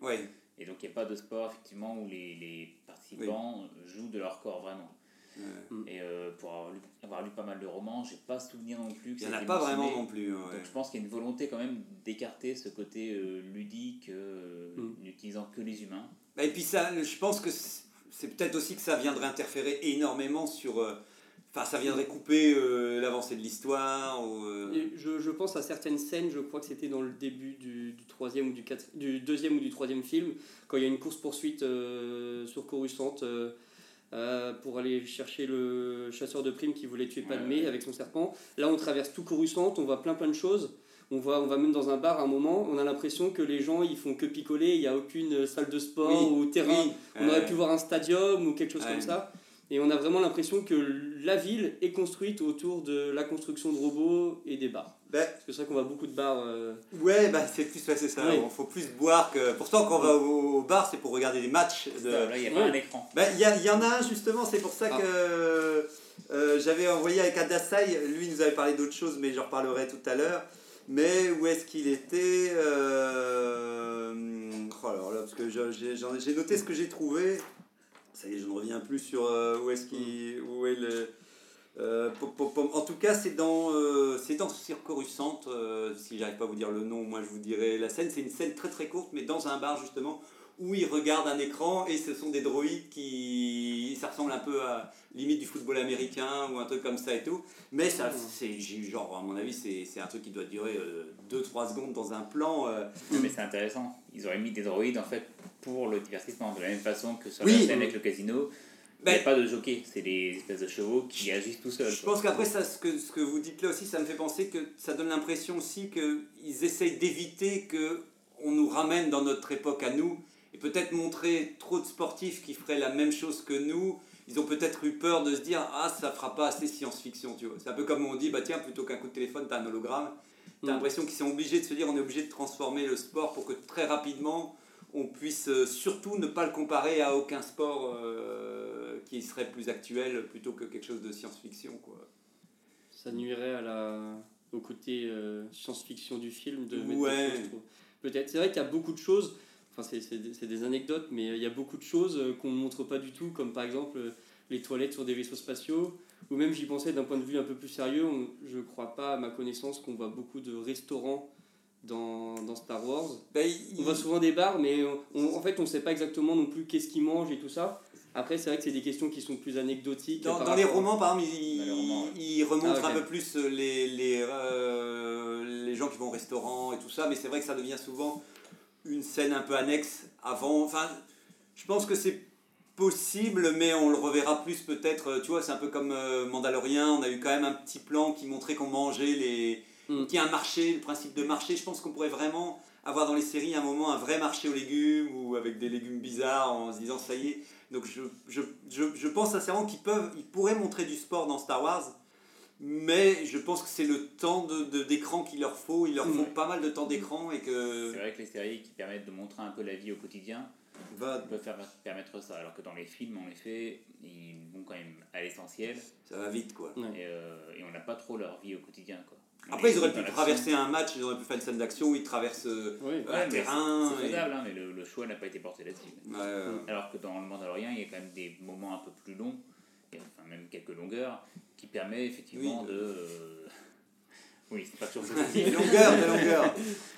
Ouais. Et donc, il n'y a pas de sport, effectivement, où les, les participants euh, jouent de leur corps vraiment. Ouais. Et euh, pour avoir lu, avoir lu pas mal de romans, j'ai pas souvenir non plus que Il n'y en a pas vraiment non plus. hein, ouais. Donc je pense qu'il y a une volonté quand même d'écarter ce côté euh, ludique, euh, Mm. n'utilisant que les humains. Bah, Et puis ça, je pense que c'est c'est peut-être aussi que ça viendrait interférer énormément sur... Enfin, ça viendrait couper euh, l'avancée de l'histoire. ou, euh, je, je pense à certaines scènes, je crois que c'était dans le début du, du troisième ou du, quatre- du deuxième ou du troisième film, quand il y a une course-poursuite euh, sur Coruscant pour aller chercher le chasseur de primes qui voulait tuer Padmé avec son serpent. Là, on traverse tout Coruscant, on voit plein plein de choses. On va, on va même dans un bar à un moment, on a l'impression que les gens ils font que picoler, il n'y a aucune salle de sport oui, ou terrain. oui, On aurait pu voir un stadium ou quelque chose comme ça. Et on a vraiment l'impression que la ville est construite autour de la construction de robots et des bars. bah, Parce que c'est vrai qu'on voit beaucoup de bars. euh, ouais, bah, c'est plus ouais, c'est ça. Oui. Il faut plus boire que... Pourtant, quand on va au, au bar, c'est pour regarder des matchs. De... Là, il n'y a Ouais. pas un écran. Bah, Il y, a- il y en a un justement, c'est pour ça Ah. que euh, j'avais envoyé avec Adasai, lui nous avait parlé d'autre chose, mais j'en reparlerai tout à l'heure. Mais où est-ce qu'il était euh, oh, alors là, parce que j'ai noté ce que j'ai trouvé. Ça y est, je ne reviens plus sur euh, où est-ce qu'il où est le Euh. En tout cas, c'est dans, euh, c'est dans Circoruscente, euh, si j'arrive pas à vous dire le nom, moi je vous dirai la scène. C'est une scène très très courte, mais dans un bar justement, où ils regardent un écran et ce sont des droïdes qui. Ça ressemble un peu à limite du football américain ou un truc comme ça et tout. Mais ça, c'est genre, à mon avis, c'est c'est un truc qui doit durer 2-3 secondes dans un plan. euh. Mais c'est intéressant. Ils auraient mis des droïdes en fait pour le divertissement. De la même façon que sur Oui. la scène avec le casino, il n'y Ben- a pas de jockey. C'est des espèces de chevaux qui agissent tout seuls. Je quoi. pense qu'après, ça, ce, que, ce que vous dites là aussi, ça me fait penser que ça donne l'impression aussi qu'ils essayent d'éviter que on nous ramène dans notre époque à nous et peut-être montrer trop de sportifs qui feraient la même chose que nous. Ils ont peut-être eu peur de se dire Ah, ça fera pas assez science-fiction, tu vois. C'est un peu comme on dit Bah tiens, plutôt qu'un coup de téléphone, t'as un hologramme. T'as Mm. l'impression qu'ils sont obligés de se dire On est obligé de transformer le sport pour que très rapidement on puisse euh, surtout ne pas le comparer à aucun sport euh, qui serait plus actuel plutôt que quelque chose de science-fiction, quoi. Ça nuirait à la, au côté euh, science-fiction du film de Ouais. Peut-être. C'est vrai qu'il y a beaucoup de choses, enfin c'est, c'est des, c'est des anecdotes, mais il y a beaucoup de choses euh, qu'on ne montre pas du tout, comme par exemple euh, les toilettes sur des vaisseaux spatiaux, ou même j'y pensais d'un point de vue un peu plus sérieux, on- je crois pas à ma connaissance qu'on voit beaucoup de restaurants dans, dans Star Wars. Ben, il- On voit souvent des bars, mais on- on- en fait on ne sait pas exactement non plus qu'est-ce qu'ils mangent et tout ça. Après c'est vrai que c'est des questions qui sont plus anecdotiques. Dans, les romans, par exemple, ils, romans, ouais. ils remontrent Ah, un peu plus les, les, euh, les gens qui vont au restaurant et tout ça, mais c'est vrai que ça devient souvent une scène un peu annexe avant. Enfin, je pense que c'est possible, mais on le reverra plus peut-être. Tu vois, c'est un peu comme euh, Mandalorian, on a eu quand même un petit plan qui montrait qu'on mangeait les. Mm. qui a un marché, le principe de marché. Je pense qu'on pourrait vraiment avoir dans les séries un moment un vrai marché aux légumes ou avec des légumes bizarres en se disant ça y est. Donc je, je, je, je pense sincèrement qu'ils peuvent, ils pourraient montrer du sport dans Star Wars, mais je pense que c'est le temps de, de- d'écran qu'il leur faut. Il leur faut Mm. pas mal de temps d'écran et que C'est vrai que les séries qui permettent de montrer un peu la vie au quotidien va, peuvent faire, permettre ça. Alors que dans les films, en effet, ils vont quand même à l'essentiel ça va vite quoi. Ouais. et, euh, et on n'a pas trop leur vie au quotidien. Quoi. Après ils auraient pu traverser un match, ils auraient pu faire une scène d'action où ils traversent euh, Oui. un Ouais, mais terrain. C'est et- faisable, hein, mais le, le choix n'a pas été porté là-dessus. Ouais, ouais. Alors que dans le Mandalorian, il y a quand même des moments un peu plus longs, enfin même quelques longueurs, qui permet effectivement Oui. de. euh, Oui, c'est pas toujours Des facile. longueurs, des longueurs,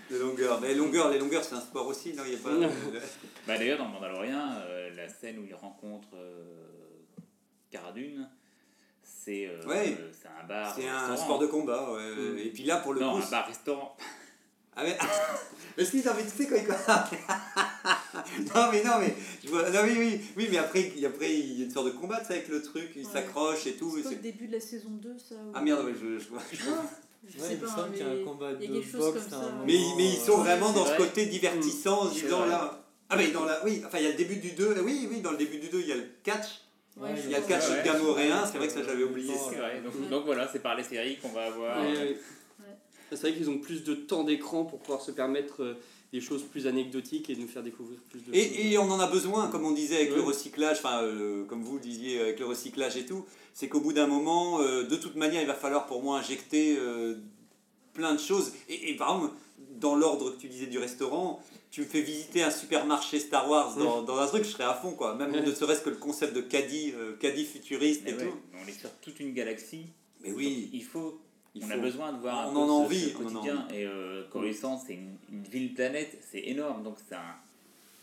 des longueurs. Mais les longueurs, les longueurs, c'est un sport aussi, non Il y a pas. bah, D'ailleurs, dans le Mandalorian, euh, la scène où il rencontre euh, Cara Dune, c'est euh, Ouais. c'est un bar. C'est un restaurant. sport de combat, ouais. Mm. Et puis là, pour le Non, coup. un bar-restaurant. Ah mais, mais si, non mais tu sais quand il Non mais non mais, je vois, non oui oui, oui mais après, il- après il y a une sorte de combat tu sais, avec le truc, il Ouais. s'accroche et tout. C'est le début de la saison 2, ça ou- Ah merde, ouais, je, je je Ouais, sais il me pas, semble mais qu'il y a un combat de boxe. Mais, ils- mais ils sont Ouais, vraiment dans ce côté divertissant en disant là. Ah mais dans la, oui, enfin il y a le début du 2, oui oui, dans le début du 2 il y a le catch, Ouais, Ouais, il y a le catch Ouais. gamoréen, c'est vrai que ça j'avais oublié. C'est ça. vrai. Donc, Ouais. donc voilà, c'est par les séries qu'on va avoir. Ouais, euh, ouais. C'est vrai qu'ils ont plus de temps d'écran pour pouvoir se permettre euh, des choses plus anecdotiques et de nous faire découvrir plus de choses. Et, et on en a besoin, comme on disait avec le recyclage, enfin, euh, comme vous le disiez avec le recyclage et tout, c'est qu'au bout d'un moment, euh, de toute manière, il va falloir pour moi injecter euh, plein de choses. Et, et par exemple, dans l'ordre que tu disais du restaurant, tu me fais visiter un supermarché Star Wars dans, dans un truc, je serais à fond, quoi. Même Ouais. ne serait-ce que le concept de caddie, euh, caddie futuriste et ouais, tout. on est sur toute une galaxie. Mais oui, Il faut il on faut. a besoin de voir un On peu en a ce- envie, ce on en a quotidien. Et euh, Coruscant, c'est une, une ville-planète, c'est énorme. Donc c'est un-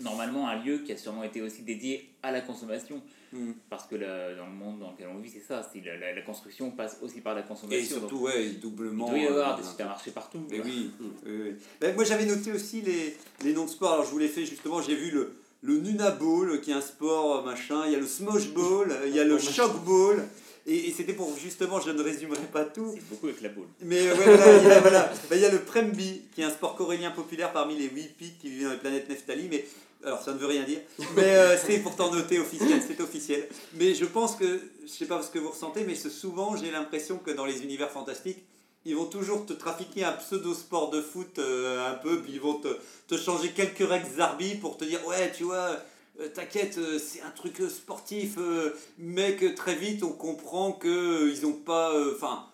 normalement un lieu qui a sûrement été aussi dédié à la consommation. Mm. Parce que la- dans le monde dans lequel on vit, c'est ça. c'est La, la- la construction passe aussi par la Et consommation. surtout, Donc, ouais, il doublement. doit y avoir euh, des supermarchés partout. Mais quoi. oui. oui, oui. Ben, moi j'avais noté aussi les, les noms de sport. Alors je vous l'ai fait justement, j'ai vu le, le Nuna Ball qui est un sport machin, il y a le Smosh Ball, il y a le Shock Ball. Et, et c'était pour justement, je ne résumerai pas tout. C'est beaucoup avec la boule. Mais ouais, voilà, il y a, voilà. Ben, il y a le Prembi qui est un sport corélien populaire parmi les 8 pics qui vivent dans les planètes Neftali. Mais alors ça ne veut rien dire. Mais euh, c'est pourtant noté officiel, c'est officiel. Mais je pense que, je sais pas ce que vous ressentez, mais souvent j'ai l'impression que dans les univers fantastiques, ils vont toujours te trafiquer un pseudo-sport de foot euh, un peu, puis ils vont te, te changer quelques règles zarbi pour te dire ouais, tu vois, t'inquiète, euh, c'est un truc euh, sportif, euh, mais que très vite on comprend que euh, ils ont pas. Enfin,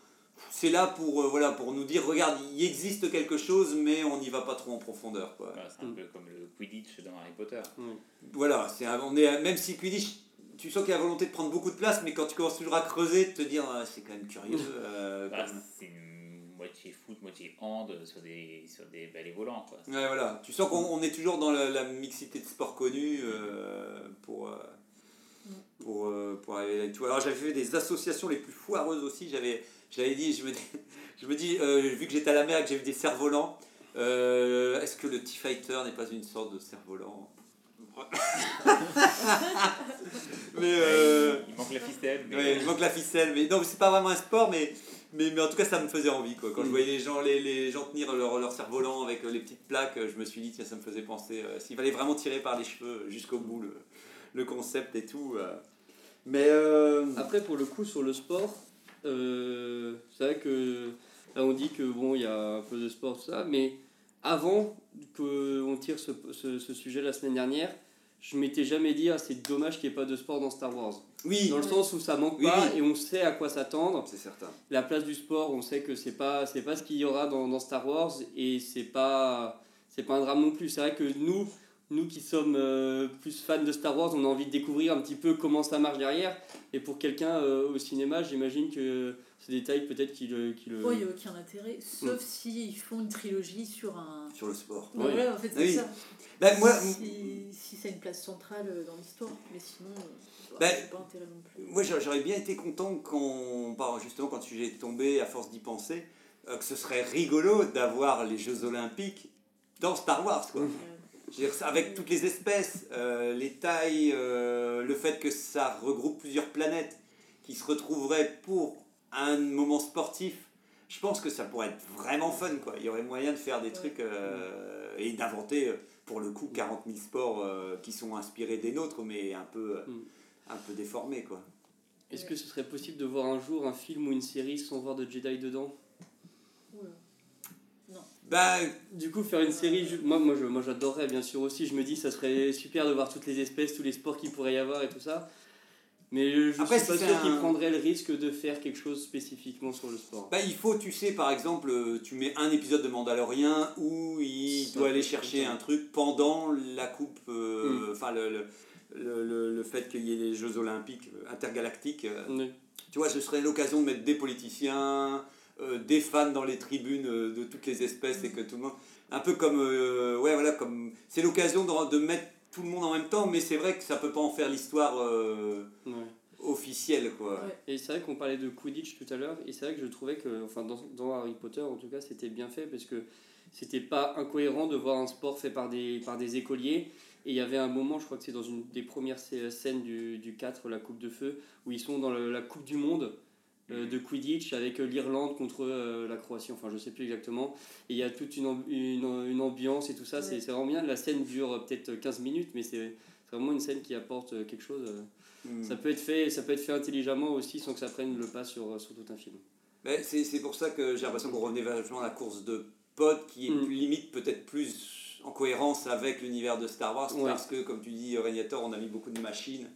c'est là pour, euh, voilà, pour nous dire regarde, il existe quelque chose, mais on n'y va pas trop en profondeur. Quoi. Voilà, c'est un peu comme le Quidditch dans Harry Potter. Voilà, c'est un- on est, même si Quidditch, tu sens qu'il y a la volonté de prendre beaucoup de place, mais quand tu commences toujours à creuser, de te dire ah, c'est quand même curieux. euh, Bah, comme- c'est une moitié foot, moitié hand sur des, sur des balais volants. Quoi. Ouais, voilà. Tu sens qu'on on est toujours dans la, la mixité de sports connus euh, pour, euh, pour, euh, pour arriver là. Tu vois, alors j'avais fait des associations les plus foireuses aussi. J'avais, j'avais dit, je me dis, je me dis euh, vu que j'étais à la mer et que j'ai vu des cerfs-volants, euh, est-ce que le T-Fighter n'est pas une sorte de cerf-volant Mais euh, Il manque la ficelle. Mais... Ouais, il manque la ficelle, mais non, c'est pas vraiment un sport, mais, mais, mais en tout cas, ça me faisait envie. Quoi. Quand je voyais les gens, les, les gens tenir leur, leur cerf-volant avec euh, les petites plaques, euh, je me suis dit, tiens, ça me faisait penser, euh, s'il fallait vraiment tirer par les cheveux jusqu'au bout le, le concept et tout. euh. Mais. euh, Après, pour le coup, sur le sport, c'est vrai que là, on dit que bon, il y a un peu de sport, tout ça, mais avant qu'on tire ce, ce, ce sujet la semaine dernière, je m'étais jamais dit, ah, c'est dommage qu'il n'y ait pas de sport dans Star Wars. Oui, Dans le sens où ça manque Oui, pas oui. et on sait à quoi s'attendre. c'est certain. La place du sport, on sait que c'est pas c'est pas ce qu'il y aura dans, dans Star Wars et c'est pas c'est pas un drame non plus. C'est vrai que nous nous qui sommes euh, plus fans de Star Wars, on a envie de découvrir un petit peu comment ça marche derrière. Et pour quelqu'un euh, au cinéma, j'imagine que ce détail peut-être qu'il le qui le il n'y a aucun intérêt, sauf si ils font une trilogie sur un. Sur le sport. Bah Oui. voilà, en fait, c'est Oui. ça. Ben, moi, si, si c'est une place centrale euh, dans l'histoire, mais sinon, euh, Ben, c'est pas intérêt non plus. Moi, j'a- j'aurais bien été content quand, par- justement, quand le sujet est tombé, à force d'y penser, euh, que ce serait rigolo d'avoir les Jeux Olympiques dans Star Wars, quoi. Dire, avec toutes les espèces, euh, les tailles, euh, le fait que ça regroupe plusieurs planètes qui se retrouveraient pour un moment sportif, je pense que ça pourrait être vraiment fun, quoi. Il y aurait moyen de faire des trucs euh, et d'inventer, euh, pour le coup, 40 000 sports euh, qui sont inspirés des nôtres, mais un peu, euh, Mm. Un peu déformés, quoi. Est-ce que ce serait possible de voir un jour un film ou une série sans voir de Jedi dedans? Oula. Bah, Du coup, faire une série, moi, moi, je, moi j'adorerais bien sûr aussi. Je me dis, ça serait super de voir toutes les espèces, tous les sports qu'il pourrait y avoir et tout ça. Mais je je Après, suis pas c'est sûr un- qu'il prendrait le risque de faire quelque chose spécifiquement sur le sport. Bah, il faut, tu sais, par exemple, euh, tu mets un épisode de Mandalorian où il doit aller chercher un truc pendant la coupe, euh, Mm. enfin le, le, le, le- le fait qu'il y ait les Jeux Olympiques euh, intergalactiques. euh, Oui. Tu vois, ce serait l'occasion de mettre des politiciens, euh, des fans dans les tribunes euh, de toutes les espèces et que tout le monde. Un peu comme. euh, ouais, voilà, comme. C'est l'occasion de, de mettre tout le monde en même temps, mais c'est vrai que ça peut pas en faire l'histoire euh, Ouais. officielle, quoi. Ouais. Et c'est vrai qu'on parlait de Quidditch tout à l'heure, et c'est vrai que je trouvais que, enfin, dans, dans Harry Potter en tout cas, c'était bien fait parce que c'était pas incohérent de voir un sport fait par des, par des écoliers. Et il y avait un moment, je crois que c'est dans une des premières scè- scènes du, du 4, la Coupe de Feu, où ils sont dans le- la Coupe du Monde euh, de Quidditch avec euh, l'Irlande contre euh, la Croatie, enfin je sais plus exactement. Et il y a toute une, une, une ambiance et tout ça, c'est Ouais. c'est vraiment bien. La scène dure peut-être 15 minutes, mais c'est vraiment une scène qui apporte quelque chose. Mm. ça peut être fait, ça peut être fait intelligemment aussi sans que ça prenne le pas sur, sur tout un film. Mais c'est c'est pour ça que j'ai l'impression qu'on revenait vachement à la course de potes qui est Mm. limite peut-être plus en cohérence avec l'univers de Star Wars Ouais. parce que comme tu dis Régnator on a mis beaucoup de machines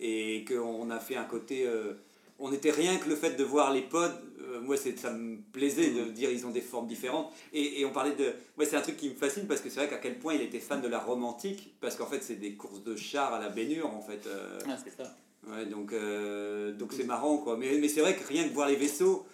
et qu'on a fait un côté euh, on était rien que le fait de voir les pods euh, moi c'est ça me plaisait de dire ils ont des formes différentes et, et on parlait de moi c'est un truc qui me fascine parce que c'est vrai qu'à quel point il était fan de la romantique parce qu'en fait c'est des courses de chars à la baignure en fait euh, Ah, c'est ça. Ouais, donc euh, donc c'est marrant quoi. Mais, mais c'est vrai que rien que voir les vaisseaux,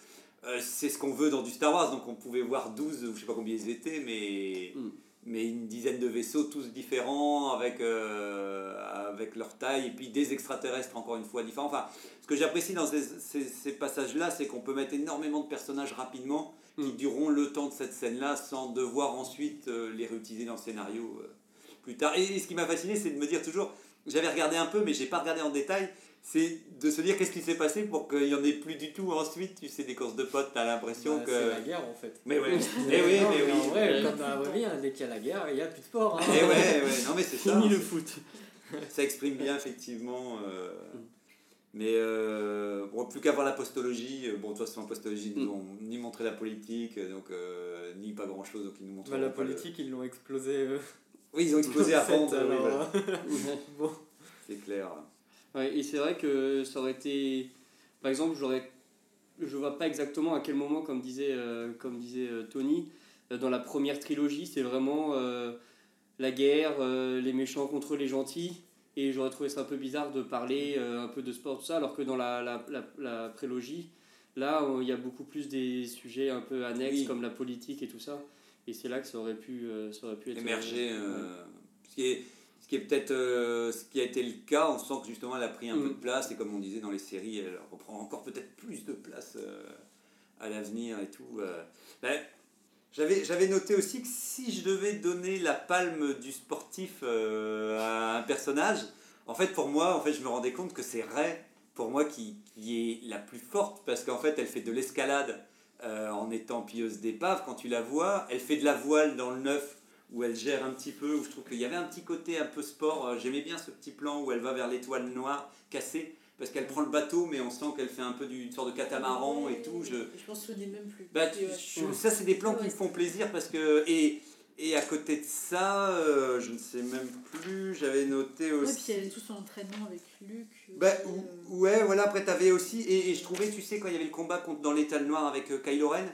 c'est ce qu'on veut dans du Star Wars. Donc on pouvait voir 12, ou je sais pas combien ils étaient, mais, Mm. Mais une dizaine de vaisseaux, tous différents, avec, euh, avec leur taille, et puis des extraterrestres encore une fois différents. Enfin, ce que j'apprécie dans ces, ces, ces passages-là, c'est qu'on peut mettre énormément de personnages rapidement qui Mm. dureront le temps de cette scène-là sans devoir ensuite euh, les réutiliser dans le scénario euh, plus tard. Et, et ce qui m'a fasciné, c'est de me dire toujours, j'avais regardé un peu, mais j'ai pas regardé en détail, c'est de se dire qu'est-ce qui s'est passé pour qu'il y en ait plus du tout ensuite, tu sais, des courses de potes, t'as l'impression Bah, que... C'est la guerre en fait. Mais ouais, mais oui, Non, mais oui. En vrai, la dès qu'il y a la guerre, il n'y a plus de sport. hein. Et ouais, ouais, non mais c'est ça. Fini le foot. Ça exprime bien effectivement. euh. Mais euh, bon, plus qu'à voir la postologie, euh, bon, de toute façon, en postologie, ils Mm. ont ni montré la politique, donc euh, ni pas grand chose, donc ils nous montrent Bah, la politique, ils l'ont explosé. euh, Oui, ils ont explosé oui, alors, voilà. euh, bon. c'est clair. Ouais, et c'est vrai que ça aurait été. Par exemple, j'aurais. Je vois pas exactement à quel moment, comme disait, euh, comme disait euh, Tony, euh, dans la première trilogie, c'est vraiment la guerre, les méchants contre les gentils. Et j'aurais trouvé ça un peu bizarre de parler un peu de sport, tout ça, alors que dans la, la, la, la prélogie, là, il y a beaucoup plus des sujets un peu annexes Oui. comme la politique et tout ça. Et c'est là que ça aurait pu, ça aurait pu être. émerger. ce qui est, ce qui est peut-être euh, ce qui a été le cas. On sent que justement elle a pris un Mm. peu de place et comme on disait dans les séries, elle reprend encore peut-être plus de place euh, à l'avenir et tout. euh. Ben, j'avais, j'avais noté aussi que si je devais donner la palme du sportif à un personnage, en fait pour moi, en fait, je me rendais compte que c'est Ray, pour moi, qui, qui est la plus forte parce qu'en fait elle fait de l'escalade euh, en étant pilleuse d'épave. Quand tu la vois, elle fait de la voile dans le neuf où elle gère un petit peu, où je trouve qu'il y avait un petit côté un peu sport. Euh, J'aimais bien ce petit plan où elle va vers l'étoile noire cassée, parce qu'elle prend le bateau, mais on sent qu'elle fait un peu du, une sorte de catamaran et tout. Je, Je m'en souvenais même plus. bah, ouais. je- ça, c'est des plans qui me font plaisir parce que. Et, et à côté de ça, euh, je ne sais même plus, j'avais noté Ouais, aussi. puis elle est tout son entraînement avec Luc. Bah, euh, ouais, voilà, après t'avais aussi, et, et je trouvais, tu sais, quand il y avait le combat contre, dans l'étal noir avec euh, Kylo Ren,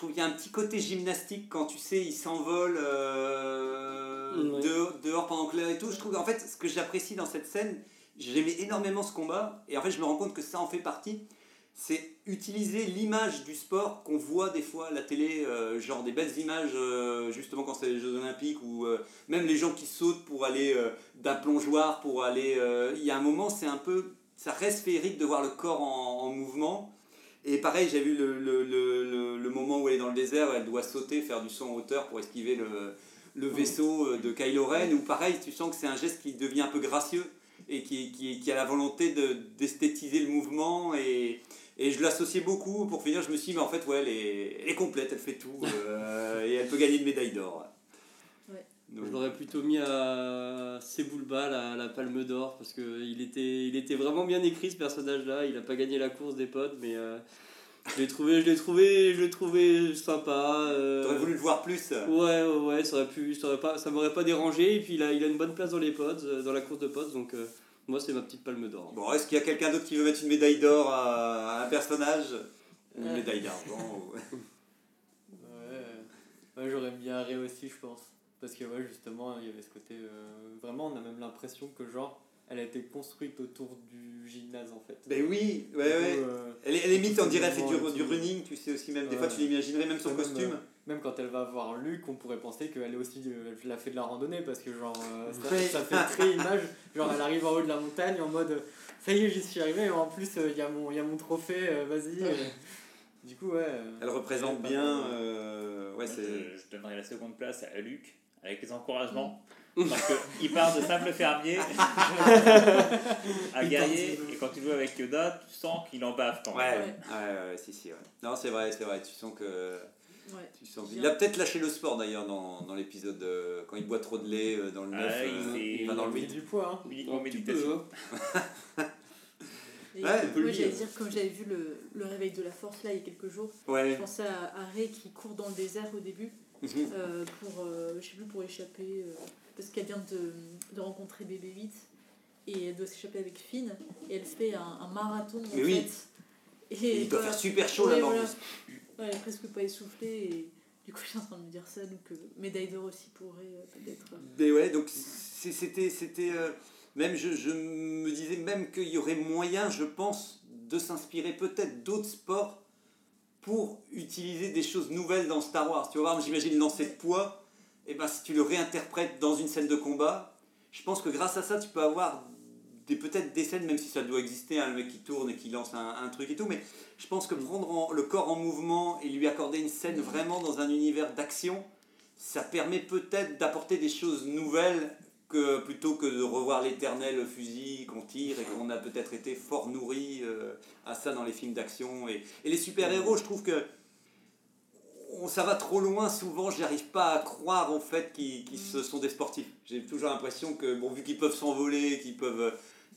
trouve qu'il y a un petit côté gymnastique quand tu sais, il s'envole euh, dehors, dehors pendant que l'air et tout. Je trouve, en fait, ce que j'apprécie dans cette scène, j'aimais énormément ce combat, et en fait, je me rends compte que ça en fait partie. C'est utiliser l'image du sport qu'on voit des fois à la télé, euh, genre des belles images, euh, justement quand c'est les Jeux Olympiques, ou même les gens qui sautent pour aller d'un plongeoir, pour aller. Il y a un moment, c'est un peu. Ça reste féerique de voir le corps en, en mouvement. Et pareil, j'ai vu le, le, le, le- moment où elle est dans le désert, elle doit sauter, faire du saut en hauteur pour esquiver le, le vaisseau euh, de Kylo Ren, où pareil, tu sens que c'est un geste qui devient un peu gracieux et qui, qui, qui a la volonté de- d'esthétiser le mouvement. Et, et je l'associais beaucoup. Pour finir, je me suis dit, mais en fait, ouais, elle est, elle est complète, elle fait tout. euh, et elle peut gagner une médaille d'or. Donc, Je l'aurais plutôt mis à Sebulba, la, la palme d'or, parce qu'il était, il était vraiment bien écrit ce personnage-là. Il n'a pas gagné la course des potes, mais euh, je l'ai trouvé, je l'ai trouvé, je l'ai trouvé sympa. euh, T'aurais voulu le voir plus Ouais, ouais, ouais, ça aurait pu, ça, aurait pas, ça m'aurait pas dérangé. Et puis il a, il a une bonne place dans les pods, euh, dans la course de pods, donc euh, moi c'est ma petite palme d'or. Bon, est-ce qu'il y a quelqu'un d'autre qui veut mettre une médaille d'or à, à un personnage? Ou une médaille d'argent ou- Ouais, ouais j'aurais mis Arrêt aussi, je pense. Parce que, ouais, justement, il y avait ce côté. euh, vraiment, on a même l'impression que, genre, elle a été construite autour du gymnase, en fait. Ben oui, ouais, Du ouais. coup, euh, Elle est, elle est limite, on dirait, elle fait du, du running, tu sais aussi, même des Ouais. fois tu l'imaginerais, même son même, costume. euh, Même quand elle va voir Luc, on pourrait penser qu'elle est aussi, elle a fait de la randonnée parce que genre euh, ça, ça fait très image. Genre elle arrive en haut de la montagne en mode ça y est j'y suis arrivé et en plus il y, a mon- y a mon trophée, euh, vas-y. Du coup ouais. Elle représente bien. ouais. je, je donnerais la seconde place à Luc avec les encouragements. Parce qu'il part de simple fermier à guerrier, et quand tu joues avec Yoda, tu sens qu'il en bave quand Ouais, même. ouais, ouais, ouais, si, si, ouais. Non, c'est vrai, c'est vrai, tu sens que. Ouais. Tu sens... Il a peut-être lâché le sport d'ailleurs dans, dans l'épisode euh, quand il boit trop de lait euh, dans le Ah, 9. il euh, s'est- enfin, dans le Il a 8. pris du poids. Hein. Un petit méditation. Et Ouais, moi, on peut le j'allais dire. comme j'avais vu le, le réveil de la force là il y a quelques jours, Ouais. je pensais à, à Rey qui court dans le désert au début Mhm. euh, pour, euh, je sais plus, pour échapper, euh, parce qu'elle vient de, de rencontrer bébé 8 et elle doit s'échapper avec Finn et elle fait un, un marathon en Mais oui. fait. Et il doit voilà. faire super chaud Ouais, là-bas. en voilà. Ouais, elle est presque pas essoufflée et du coup je suis en train de me dire ça, donc médaille d'or aussi pourrait peut-être. Mais ouais, donc c'était. c'était même je, je me disais même qu'il y aurait moyen, je pense, de s'inspirer peut-être d'autres sports pour utiliser des choses nouvelles dans Star Wars. Tu voir, j'imagine lancer de poids, et ben si tu le réinterprètes dans une scène de combat, je pense que grâce à ça, tu peux avoir peut-être des scènes, même si ça doit exister, hein, le mec qui tourne et qui lance un, truc et tout, mais je pense que prendre en- le corps en mouvement et lui accorder une scène vraiment dans un univers d'action, ça permet peut-être d'apporter des choses nouvelles que plutôt que de revoir l'éternel fusil qu'on tire et qu'on a peut-être été fort nourri euh, à ça dans les films d'action et, et les super-héros je trouve que on- ça va trop loin souvent j'arrive pas à croire en fait qu'ils se sont des sportifs j'ai toujours l'impression que bon vu qu'ils peuvent s'envoler qu'ils peuvent euh,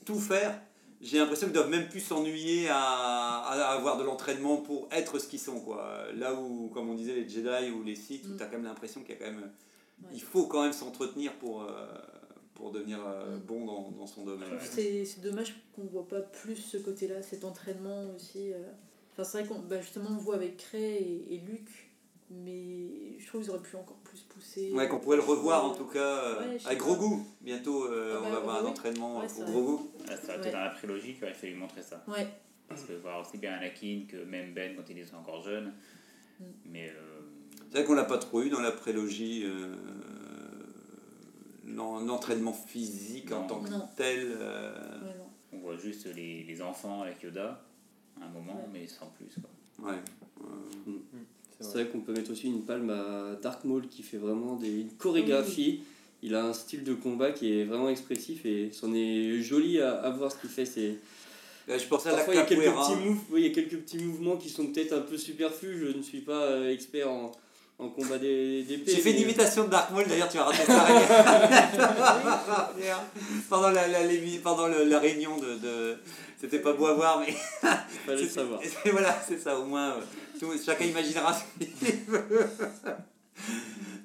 tout faire j'ai l'impression qu'ils doivent même plus s'ennuyer à, à avoir de l'entraînement pour être ce qu'ils sont quoi là où comme on disait les Jedi ou les Sith où Mm. t'as quand même l'impression qu'il y a quand même Ouais. il faut quand même s'entretenir pour, euh, pour devenir euh, bon dans, dans son domaine. C'est dommage qu'on voit pas plus ce côté-là, cet entraînement aussi. euh. Enfin, c'est vrai qu'on bah, justement on voit avec Cray et, et Luc, mais je trouve qu'ils auraient pu encore plus pousser. Ouais, qu'on pourrait le revoir en tout cas euh, Ouais, pas. gros goût. Bientôt, euh, Ah on bah, va avoir un entraînement Ouais, pour gros goût. Ah, ça Ouais. dans la prélogie qu'il aurait fallu montrer ça. Ouais, Parce que voir aussi bien Anakin que même Ben quand il était encore jeune. Mm. Mais euh, C'est vrai qu'on l'a pas trop eu dans la prélogie. euh, L'entraînement physique en tant que Non. tel. euh, ouais, non. on voit juste les, les enfants avec Yoda à un moment, Ouais. mais sans plus. Quoi. ouais. C'est C'est vrai. vrai qu'on peut mettre aussi une palme à Dark Maul qui fait vraiment des, une chorégraphie. Il a un style de combat qui est vraiment expressif et c'en est joli à, à voir ce qu'il fait. C'est Là, je pensais à la Parfois, il y, a quelques petits moves, oui, il y a quelques petits mouvements qui sont peut-être un peu superflus. Je ne suis pas euh, expert en, en combat des- d'épée. J'ai fait une mais- imitation de Dark Maul, d'ailleurs tu as raté ça. pendant la, la, pendant le- la réunion de. de- C'était pas beau à voir, mais. Fallait savoir. voilà, c'est ça, au moins. euh, tout- chacun imaginera ce qu'il veut.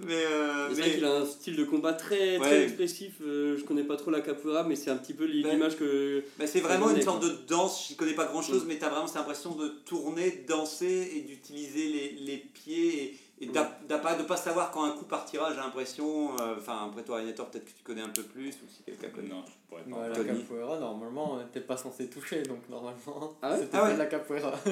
Mais. euh, C'est mais- vrai qu'il a un style de combat très, très Ouais. expressif. euh, je connais pas trop la capoeira, mais c'est un petit peu l'i- Ben, l'image que. Mais c'est vraiment une sorte de danse, je connais pas grand chose, mais tu as vraiment cette impression de tourner, danser et d'utiliser les, les pieds et, et de pas savoir quand un coup partira, j'ai l'impression. euh, Enfin, après toi, Agnator, peut-être que tu connais un peu plus, ou si quelqu'un connaît. Non, je pourrais pas. Ouais, la Tony. capoeira, normalement, euh, t'es pas censé toucher, donc normalement, Ah ouais? c'était Ah ouais? pas de la capoeira. Ah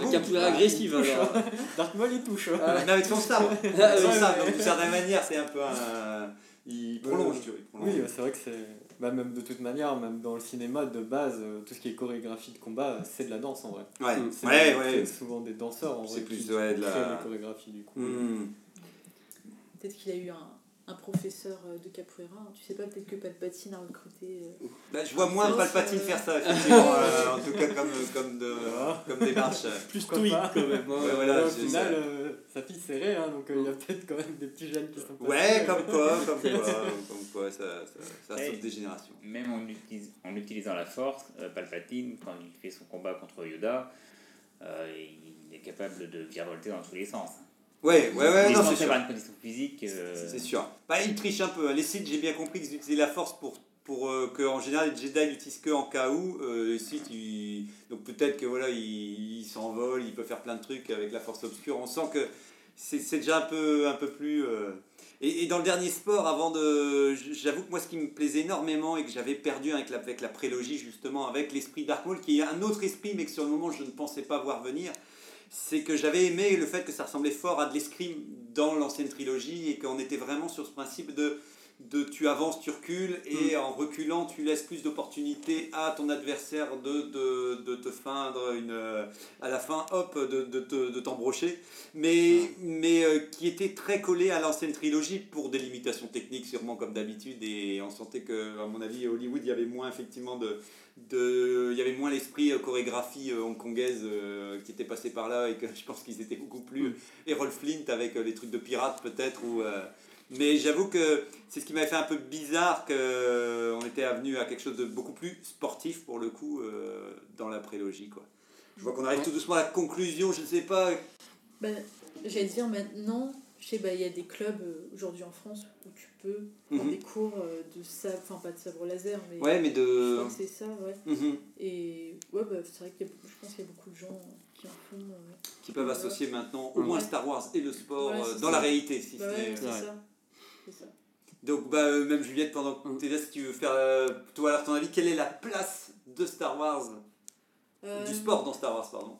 La bon? Capoeira il agressive alors. Dark Maul, il touche. Mais avec son sabre, avec son Ah, sabre, donc d'une certaine manière, c'est un peu un. Il prolonge, tu vois. il prolonge. Oui, c'est vrai que c'est. Bah, même de toute manière, même dans le cinéma de base, euh, tout ce qui est chorégraphie de combat, c'est de la danse en vrai. Ouais, Mm. C'est ouais, c'est ouais. souvent des danseurs en C'est vrai. plus, qui ouais, de la- chorégraphies du coup. Hmm. Peut-être qu'il a eu un, un professeur euh, de capoeira. hein. Tu sais pas, peut-être que Palpatine a recruté. euh, Bah, je vois moins Palpatine euh, faire ça, effectivement, euh, en tout cas comme, comme, de, Ah. comme démarche. Plus stoïque quand même. hein. Ouais, voilà, Là, au final, ça. euh, sa fille serrée, hein, donc il y a peut-être quand même des petits jeunes qui sont passés. Ouais, comme quoi, comme quoi, comme quoi, ça, ça, ça saute des générations. Même en, utilise- en utilisant la force, euh, Palpatine, quand il fait son combat contre Yoda, euh, il est capable de virevolter dans tous les sens. Ouais, ouais, ouais, non, est c'est sûr. avoir une condition physique. euh, C'est sûr. Bah, ils trichent un peu. hein. Les Sith, j'ai bien compris qu'ils utilisaient la force pour, pour euh, que, en général, les Jedi n'utilisent que en cas où. Euh, les Sith, ils- donc peut-être que voilà, ils il s'envolent, ils peuvent faire plein de trucs avec la force obscure. On sent que c'est déjà un peu, un peu plus. Et, et dans le dernier sport, avant de. J'avoue que moi, ce qui me plaisait énormément et que j'avais perdu avec la, avec la prélogie, justement, avec l'esprit Dark Maul, qui est un autre esprit, mais que sur le moment, je ne pensais pas voir venir, c'est que j'avais aimé le fait que ça ressemblait fort à de l'escrime dans l'ancienne trilogie et qu'on était vraiment sur ce principe de, de tu avances, tu recules et en reculant, tu laisses plus d'opportunités à ton adversaire de, de, de te feindre une, euh, à la fin, hop, de, de, te- de t'embrocher, mais, mais euh, qui était très collé à l'ancienne trilogie pour des limitations techniques, sûrement comme d'habitude, et on sentait que, à mon avis, à Hollywood, il y avait moins effectivement de, de, il y avait moins l'esprit euh, chorégraphie euh, hongkongaise euh, qui était passé par là et que je pense qu'ils étaient beaucoup plus Errol Flint avec les trucs de pirates peut-être ou mais j'avoue que c'est ce qui m'avait fait un peu bizarre qu'on était venu à quelque chose de beaucoup plus sportif pour le coup euh, dans la prélogie quoi. Je vois qu'on arrive tout doucement à la conclusion, je ne sais pas. Bah, J'allais dire maintenant, je sais, bah, il y a des clubs euh, aujourd'hui en France où tu peux prendre Mhm. des cours euh, de sabre, enfin pas de sabre laser, mais Ouais, mais je de. c'est ça, ouais. Mhm. Et ouais, bah, c'est vrai que je pense qu'il y a beaucoup de gens qui en font. euh, Qui peuvent associer maintenant au Ouais. moins Star Wars et le sport Ouais, euh, dans ça. la réalité. Si bah ce ouais, n'est- c'est Ouais. Ça. C'est ça. Donc, bah, euh, même Juliette, pendant que Mhm. tu es là, si tu veux faire, euh, toi, alors ton avis, quelle est la place de Star Wars, Euh, du sport dans Star Wars, pardon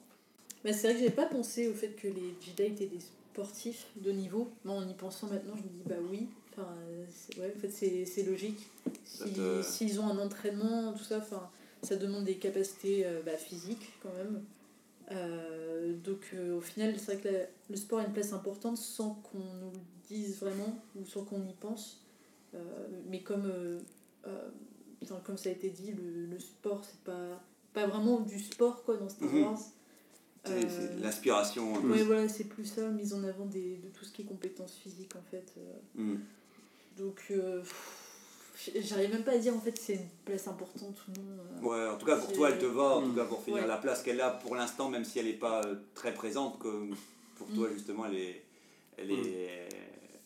Bah, c'est vrai que j'avais pas pensé au fait que les Jedi étaient des sportifs de niveau. Moi, en y pensant maintenant, je me dis bah oui. Enfin, euh, c'est- ouais, en fait, c'est c'est logique. Si- Ça te- S'ils ont un entraînement, tout ça, enfin, ça demande des capacités euh, bah, physiques quand même. Euh, donc, euh, au final, c'est vrai que la- le sport a une place importante sans qu'on nous le dise vraiment ou sans qu'on y pense. Euh, mais comme, comme ça a été dit, le, le sport, c'est pas, pas vraiment du sport quoi, dans Star. Wars. C'est Euh, c'est peu. Ouais, voilà, c'est plus ça, mise en avant des, de tout ce qui est compétences physiques en fait. Mhm. Donc, pff, j'arrive même pas à dire en fait que c'est une place importante ou non. euh. Ouais, en tout cas, pour toi, elle te va, en Mhm. tout cas, pour finir Ouais. la place qu'elle a pour l'instant, même si elle n'est pas euh, très présente, comme pour toi, Mhm. justement, elle est, elle est,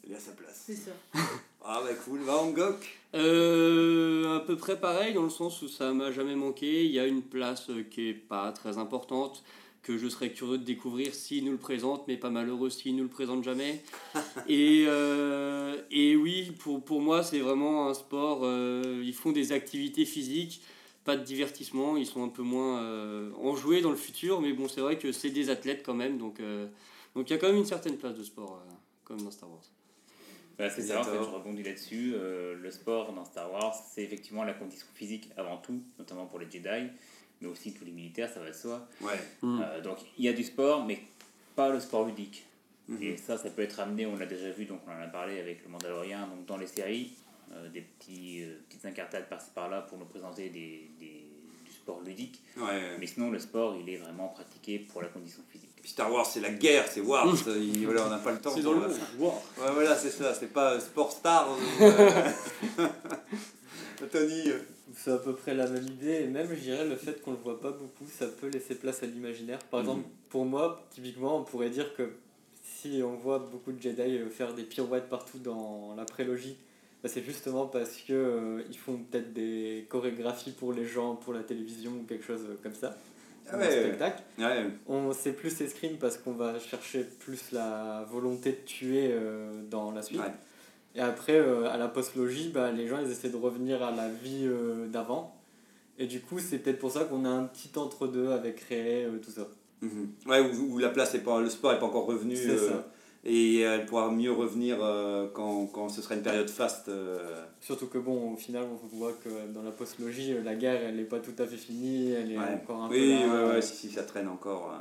elle est à sa place. C'est ça. Ah, bah cool, va Angok. Euh, à peu près pareil dans le sens où ça m'a jamais manqué. Il y a une place euh, qui est pas très importante, que je serais curieux de découvrir s'ils nous le présentent, mais pas malheureux s'ils nous le présentent jamais. et, euh, et oui, pour, pour moi, c'est vraiment un sport. euh, ils font des activités physiques, pas de divertissement. Ils sont un peu moins euh, enjoués dans le futur, mais bon, c'est vrai que c'est des athlètes quand même. Donc euh, donc il y a quand même une certaine place de sport, euh, comme dans Star Wars. Bah, c'est ça, en fait, D'accord. je rebondis là-dessus. Euh, le sport dans Star Wars, c'est effectivement la condition physique avant tout, notamment pour les Jedi, mais aussi tous les militaires, ça va de soi. Ouais. Euh, donc il y a du sport, mais pas le sport ludique. Mhm. Et ça, ça peut être amené, on l'a déjà vu, donc on en a parlé avec le Mandalorian, donc dans les séries, euh, des petits, euh, petites incartades par-ci par-là pour nous présenter des, des- du sport ludique. Ouais. Mais sinon, le sport, il est vraiment pratiqué pour la condition physique. Puis Star Wars, c'est la guerre, c'est Wars. Il- voilà, on n'a pas le temps. C'est dans le monde. Ouais, voilà, c'est ça. C'est pas euh, Sport Star. euh, Tony. Euh, C'est à peu près la même idée, et même je dirais le fait qu'on le voit pas beaucoup, ça peut laisser place à l'imaginaire. Par Mhm. exemple, pour moi, typiquement, on pourrait dire que si on voit beaucoup de Jedi euh, faire des pirouettes partout dans la prélogie, bah, c'est justement parce que euh, ils font peut-être des chorégraphies pour les gens, pour la télévision ou quelque chose comme ça. Ah un ouais. spectacle. Ouais. On sait plus escrime parce qu'on va chercher plus la volonté de tuer euh, dans la suite. Ouais. Et après, euh, à la post-logie, bah, les gens ils essaient de revenir à la vie euh, d'avant. Et du coup, c'est peut-être pour ça qu'on a un petit entre-deux avec Rey, euh, tout ça. Mhm. Ouais, où, où la place est pas, le sport est pas encore revenu. C'est euh, ça. Et elle pourra mieux revenir quand, quand ce sera une période faste. Surtout que bon, au final, on voit que dans la post-logie, la guerre, elle n'est pas tout à fait finie, elle est Ouais. encore un oui, peu là. ouais, ouais, si, si, ça traîne encore.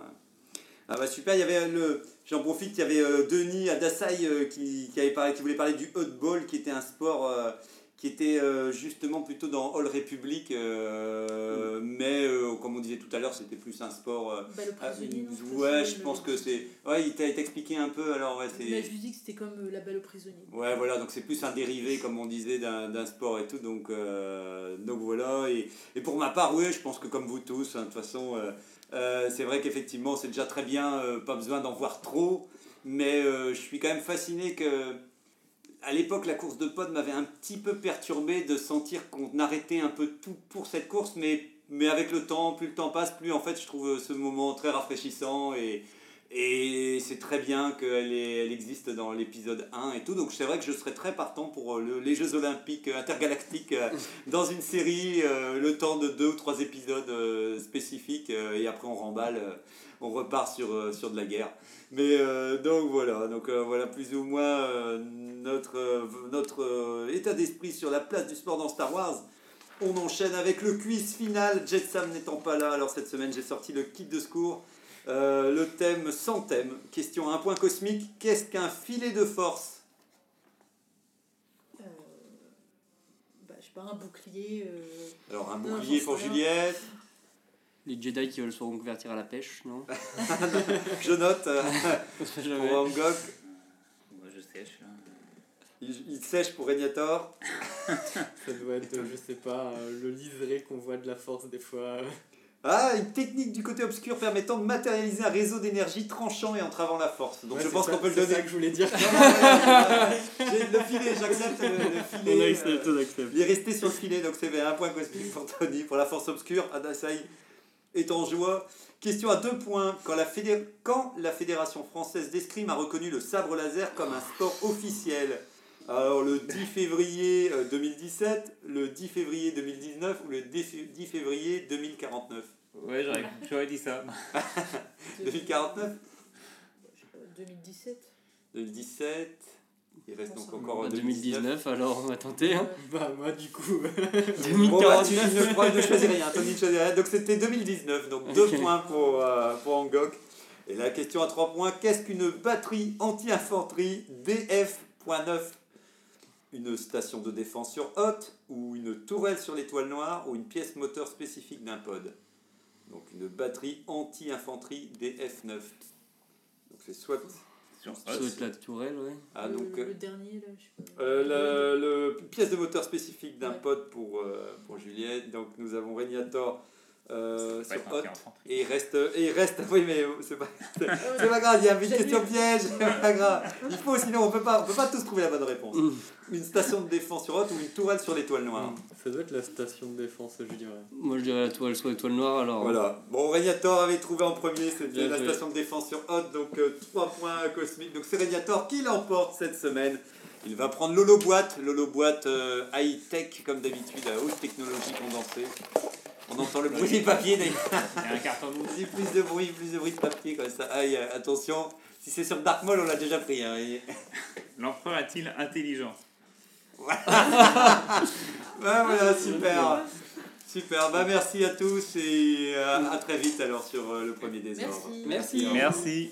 Ah bah super, il y avait le. J'en profite, il y avait euh, Denis Adasai euh, qui, qui, avait parlé, qui voulait parler du hotball, qui était un sport euh, qui était euh, justement plutôt dans All Republic, euh, mais euh, comme on disait tout à l'heure, c'était plus un sport. euh, Bah, le prisonnier, non, ouais, je pense que c'est. Ouais, il t'a expliqué un peu, alors ouais, Il m'a c'est. juste dit que c'était comme euh, la balle au prisonnier. Ouais, voilà, donc c'est plus un dérivé, comme on disait, d'un d'un sport et tout. Donc, euh, donc voilà. Et, et pour ma part, oui, je pense que comme vous tous, hein, de toute façon, euh, c'est vrai qu'effectivement, c'est déjà très bien, euh, pas besoin d'en voir trop. Mais euh, je suis quand même fasciné que. À l'époque, la course de pod m'avait un petit peu perturbé de sentir qu'on arrêtait un peu tout pour cette course, mais, mais avec le temps, plus le temps passe, plus en fait je trouve ce moment très rafraîchissant et, et c'est très bien qu'elle elle existe dans l'épisode 1 et tout. Donc c'est vrai que je serais très partant pour euh, le- les Jeux Olympiques intergalactiques euh, dans une série, euh, le temps de deux ou trois épisodes euh, spécifiques euh, et après on remballe, euh, on repart sur, euh, sur de la guerre. Mais euh, donc voilà, donc euh, voilà plus ou moins euh, notre, euh, notre euh, état d'esprit sur la place du sport dans Star Wars. On enchaîne avec le quiz final, Jet Sam n'étant pas là, alors cette semaine j'ai sorti le kit de secours. Euh, le thème sans thème, question à un point cosmique, qu'est-ce qu'un filet de force? Euh, bah, je sais pas, un bouclier. euh, Alors un Non, bouclier pour rien. Juliette, Les Jedi qui veulent se reconvertir à la pêche, non? Je note euh, pour Angok, Moi, je sèche. là. il, il sèche pour Régnator. Ça doit être, je sais pas, euh, le liseré qu'on voit de la force des fois. Ah, une technique du côté obscur permettant de matérialiser un réseau d'énergie tranchant et entravant la force. Donc Ouais, je c'est pense qu'on peut le c'est donner. ça que je voulais dire. J'ai le filet, j'accepte le, le filet. On euh, accepte, on accepte. Il est resté sur le filet, donc c'est un point cosmique pour Tony. Pour la force obscure, Adasai est en joie. Question à deux points. Quand la, fédé- Quand la Fédération française d'escrime a reconnu le sabre laser comme un sport officiel Alors le 10 février euh, 2017, le 10 février 2019 ou le 10 fé- 10 février 2049 Ouais, j'aurais, j'aurais dit ça. 2049 je sais pas, 2017. 2017 Il reste donc encore Bah, 2019. 2019, alors on va tenter. Hein. bah, moi, du coup. Bon, bah, tu ne, crois- ne choisis rien, Tony ne choisit rien. Donc c'était 2019, donc deux points pour, euh, pour Angok. Et la question à trois points, qu'est-ce qu'une batterie anti-infanterie DF.9 Une station de défense sur Hot, ou une tourelle sur l'étoile noire, ou une pièce moteur spécifique d'un pod Donc une batterie anti-infanterie DF9. Donc c'est soit... Sur être la tourelle, ouais. Ah, le, donc, le euh, dernier, là, je sais pas. euh, le, le pièce de moteur spécifique d'un Ouais. pod pour, euh, pour Juliette. Donc nous avons Régnator euh, sur Hot. Et il reste, et il reste, oui mais c'est pas, c'est pas grave, il y a une question piège, c'est pas grave. Il faut, sinon on peut pas, on peut pas tous trouver la bonne réponse. Une station de défense sur Hot ou une tourelle sur l'étoile noire. Ça doit être la station de défense, je dirais. Moi je dirais la toile sur l'étoile noire alors. Voilà. Bon, Régnator avait trouvé en premier, c'était Bien la station de défense sur Hot, donc 3 points cosmiques. Donc c'est Régnator qui l'emporte cette semaine. Il va prendre Lolo Boîte, Lolo Boîte euh, high-tech comme d'habitude, à haute technologie condensée. On entend le bruit des papiers d'ailleurs. Il y a un carton mousse. Plus, de bruit, plus de bruit de papier comme ça. Aïe, attention, si c'est sur Dark Maul, on l'a déjà pris. hein, L'empereur est-il intelligent? Ouais, voilà, super. Super, bah merci à tous et euh, à très vite alors sur euh, le premier désordre. Merci. Merci. Merci.